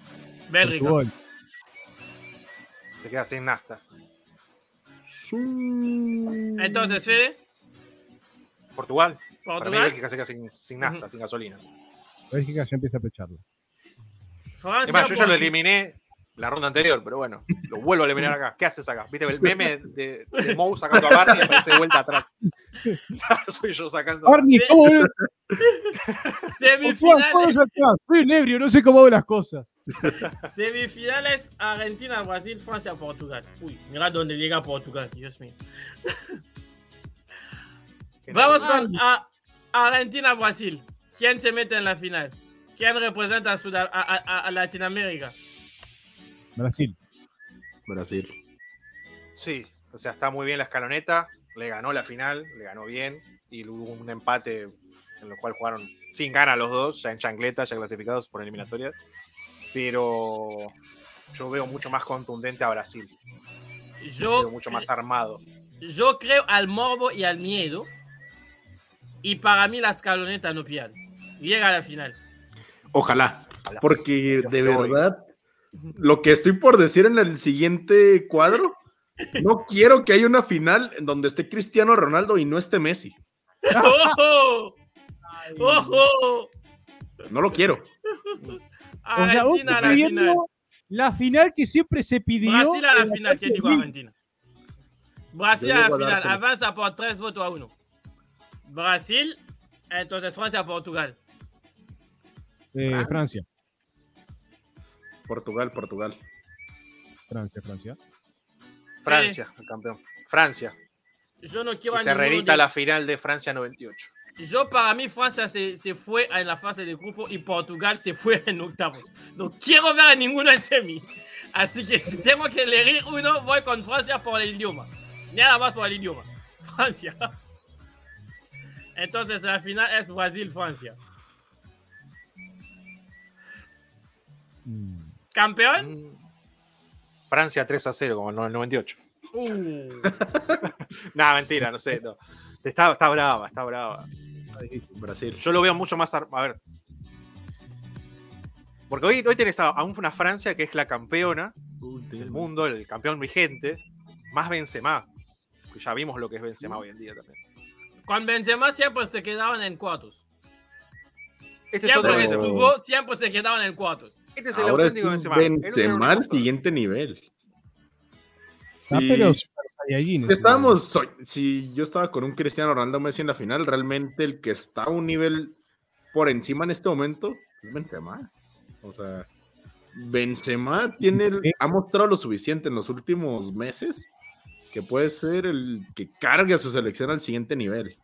Bélgica. Portugal. Se queda sin nafta. Entonces, Fede, Portugal. Para mí Portugal, Bélgica se queda sin, sin nafta, sin gasolina. Bélgica ya empieza a pecharlo. Francia, Es más, yo ya lo eliminé la ronda anterior, pero bueno, lo vuelvo a eliminar acá. ¿Qué haces acá? ¿Viste el meme de, de Mou sacando a Barney y aparece de vuelta atrás? Soy yo sacando. a- Arnie, ¿cómo ves? Semifinales, Soy un ebrio, no sé cómo hago las cosas. semifinales, Argentina, Brasil, Francia, Portugal. Uy, mira dónde llega Portugal, Dios mío. Vamos con a- Argentina, Brasil. ¿Quién se mete en la final? ¿Quién representa a, Sudam- a- a- a Latinoamérica? Brasil. Brasil. Sí, o sea, está muy bien la escaloneta. Le ganó la final, le ganó bien. Y hubo un empate en el cual jugaron sin gana los dos, ya en chancleta, ya clasificados por eliminatorias. Pero yo veo mucho más contundente a Brasil. Yo, Veo mucho más armado. yo creo al morbo y al miedo. Y para mí la escaloneta no pierde. Llega a la final. Ojalá. Ojalá. Porque Yo de estoy- verdad, lo que estoy por decir en el siguiente cuadro, no quiero que haya una final en donde esté Cristiano Ronaldo y no esté Messi. ¡Ojo! ¡Ojo! No lo quiero. O sea, vos final. la final que siempre se pidió. Brasil a la final. ¿Quién dijo Champions Argentina? Brasil a la final. Avanza por tres votos a uno. Brasil. Entonces Francia, Portugal. Eh, Francia, Portugal, Portugal. Francia, Francia. Francia, el campeón. Francia. Yo no quiero Y se reedita de- la final de Francia 98. Yo, para mí, Francia se, se fue en la fase de grupo y Portugal se fue en octavos. No quiero ver a ninguno en semi. Así que si tengo que elegir uno, voy con Francia por el idioma. Nada más por el idioma. Francia. Entonces, la final es Brasil-Francia. ¿Campeón? Mm. Francia 3 a 0, como en el 98. Uh. Nah, mentira, no sé. no. Está, está brava, está brava. Brasil. Yo lo veo mucho más. A ver. Porque hoy, hoy tenés a, a una Francia que es la campeona del mundo, el campeón vigente, más Benzema. Que ya vimos lo que es Benzema hoy en día también. Con Benzema siempre se quedaban en cuartos. Este es, Siempre otro estuvo, siempre se quedaban en cuartos. Este es el Ahora auténtico Benzema. Benzema al siguiente nivel. Ah, Sí. pero Super Saiyajin, Si Estábamos, si yo estaba con un Cristiano Ronaldo Messi en la final, realmente el que está a un nivel por encima en este momento es Benzema. O sea, Benzema tiene el- ha mostrado lo suficiente en los últimos meses que puede ser el que cargue a su selección al siguiente nivel.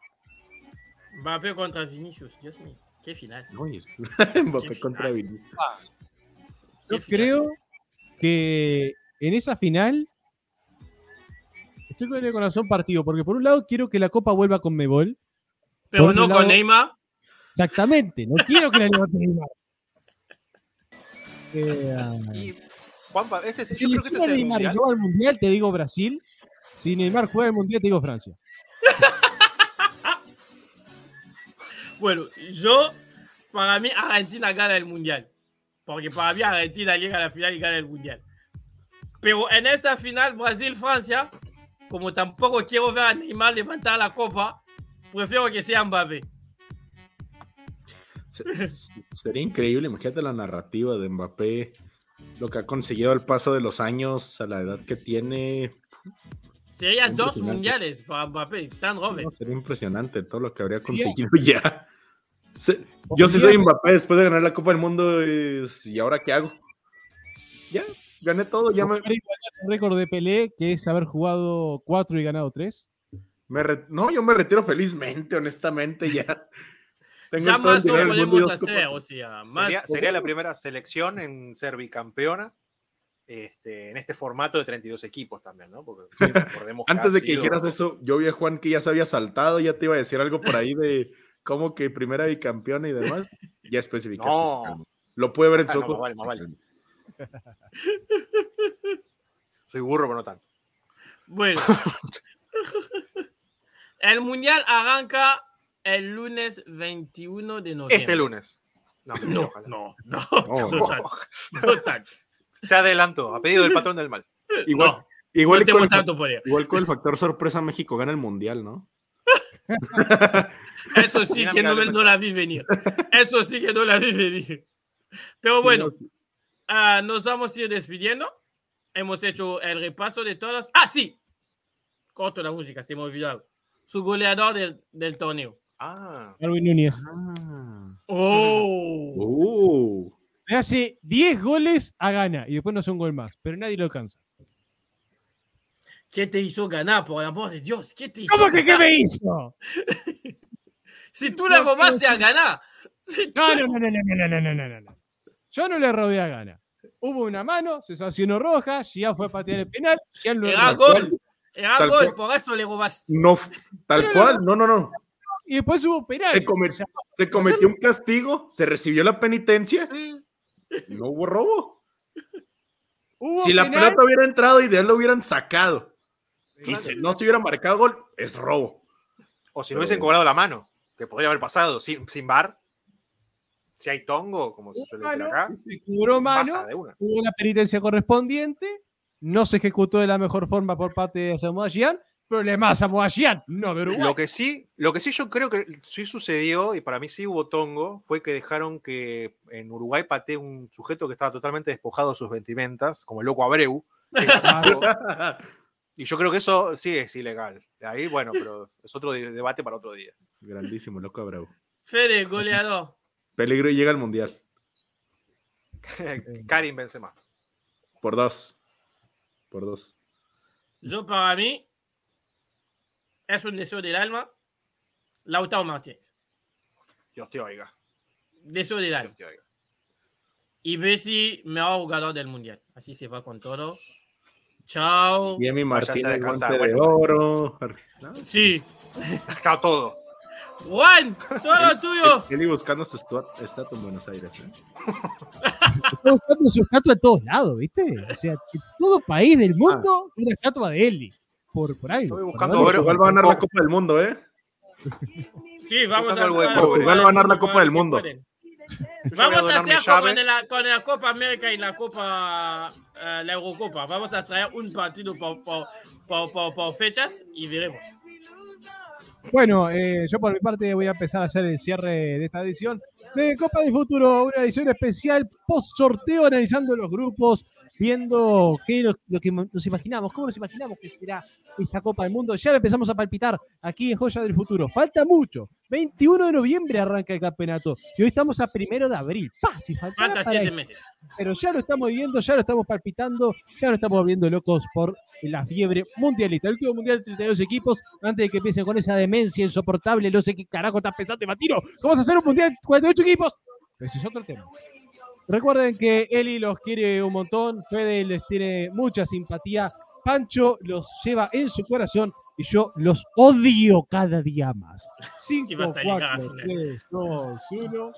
Mbappé contra Vinicius. Dios mío. Qué final. No, Mbappé contra Vinicius. Yo creo que en esa final estoy con el corazón partido, porque por un lado quiero que la Copa vuelva con Mebol. Pero no con Neymar. Exactamente, no quiero que la levante Neymar. Eh, Y Juanpa, este, si yo creo que este lesiona es el Neymar mundial. al Mundial, te digo Brasil. Si Neymar juega el Mundial, te digo Francia. Bueno, yo, para mí, Argentina gana el mundial. Porque para mí, Argentina llega a la final y gana el mundial. Pero en esta final, Brasil-Francia, como tampoco quiero ver a Neymar levantar la copa, prefiero que sea Mbappé. Se- se- Sería increíble, imagínate la narrativa de Mbappé, lo que ha conseguido al paso de los años, a la edad que tiene. Sería dos mundiales para Mbappé, tan joven. No, sería impresionante todo lo que habría conseguido ya. Se- yo sí soy Mbappé después de ganar la Copa del Mundo. es, ¿Y ahora qué hago? Ya, gané todo. Ya me, El récord de Pelé, que es haber jugado cuatro y ganado tres. me re- no, yo me retiro felizmente, honestamente. Ya, Tengo más y podemos hacer, copas. o sea, más. Sería, sería la primera selección en ser bicampeona este, en este formato de 32 equipos también, ¿no? Porque recordemos Antes de que sido- dijeras eso, yo vi a Juan que ya se había saltado, ya te iba a decir algo por ahí de cómo que primera bicampeona y demás. Ya especificaste. No. Lo puede ver en Ah, su no, ojo. más vale, vale. Soy burro, pero no tanto. Bueno. el mundial arranca el lunes 21 de noviembre. Este lunes. No, No, ojalá. no, no, No, no tanto, no tanto. Se adelantó, a pedido del patrón del mal. Igual, No, igual, no con el, igual con el factor sorpresa, México gana el mundial, ¿no? Eso sí que no, no la vi venir. Eso sí que no la vi venir. Pero bueno, Sí, no, ah, nos vamos a ir despidiendo. Hemos hecho el repaso de todas. Ah, sí. Corto la música, se me olvidó. algo. Su goleador del, del torneo. Ah, Darwin Núñez. Ah. Oh. Uh, Le hace 10 goles a gana y después no hace un gol más, pero nadie lo alcanza. ¿Qué te hizo ganar, por el amor de Dios? ¿Qué te hizo ¿Cómo que qué ganar? me hizo? Si tú la bobaste a ganar. No, no, no, no, no, no, no, no, Yo no le robé a gana. Hubo una mano, se sancionó roja, Gia fue a patear el penal, Gian lo Era gol, era gol, por eso le bobaste. No, tal cual, no, no, no. Y después hubo penal. Se cometió, se cometió un castigo, se recibió la penitencia, y no hubo robo. Si la penal? pelota hubiera entrado y de él lo hubieran sacado y si no se hubiera marcado gol, es robo. O si no hubiesen cobrado la mano que podría haber pasado sin, sin bar. Si hay tongo, como se suele decir acá, se cobró mano, pasa de una. hubo la penitencia correspondiente, no se ejecutó de la mejor forma por parte de Samoa Gian, problema a Samoa Gian, no de Uruguay. Lo que sí, lo que sí yo creo que sí sucedió, y para mí sí hubo tongo, fue que dejaron que en Uruguay patee un sujeto que estaba totalmente despojado de sus vestimentas, como el loco Abreu. y yo creo que eso sí es ilegal. Ahí, bueno, pero es otro de- debate para otro día. Grandísimo, loco Abreu. Fede, goleador. Peligro y llega al mundial. Karim Benzema. Por dos. Por dos. Yo, para mí, es un deseo del alma. Lautaro Martínez. Dios te oiga. Deseo del alma. Dios te oiga. Y Messi, mejor jugador del mundial. Así se va con todo. Chao. Y Emi Váyase a Martínez, guante de oro. ¿No? Sí. Acá todo. Juan, todo tuyo. Eli buscando su estatua en Buenos Aires. ¿eh? Está buscando su estatua en todos lados, ¿viste? O sea, en todo país del mundo, Ah. una estatua de Eli. Por, por algo. Estoy buscando oro. Portugal va a ganar la Copa del Mundo, ¿eh? Sí, vamos a, de a- pobre. Portugal va a ganar la Copa del Mundo. Vamos a hacer como en la, con la Copa América y la Copa, eh, la Eurocopa. Vamos a traer un partido por, por, por, por- por fechas y veremos. Bueno, eh, yo por mi parte voy a empezar a hacer el cierre de esta edición de Copa del Futuro, una edición especial post sorteo analizando los grupos, viendo qué lo, lo que nos imaginamos, cómo nos imaginamos que será esta Copa del Mundo. Ya empezamos a palpitar aquí en Joya del Futuro. Falta mucho. 21 de noviembre arranca el campeonato y hoy estamos a primero de abril. ¡Pah! Si Falta siete meses. pero ya lo estamos viendo, ya lo estamos palpitando, ya lo estamos viendo locos por la fiebre mundialista. El último mundial de 32 equipos, antes de que empiecen con esa demencia insoportable, no sé qué carajo estás pensando, Matino. ¿Cómo vas a hacer un mundial de 48 equipos? Ese es otro tema. Recuerden que Eli los quiere un montón, Fede les tiene mucha simpatía, Pancho los lleva en su corazón y yo los odio cada día más. 5, Sí, vas a llegar a 4, final. 3, 2, 1. Chao.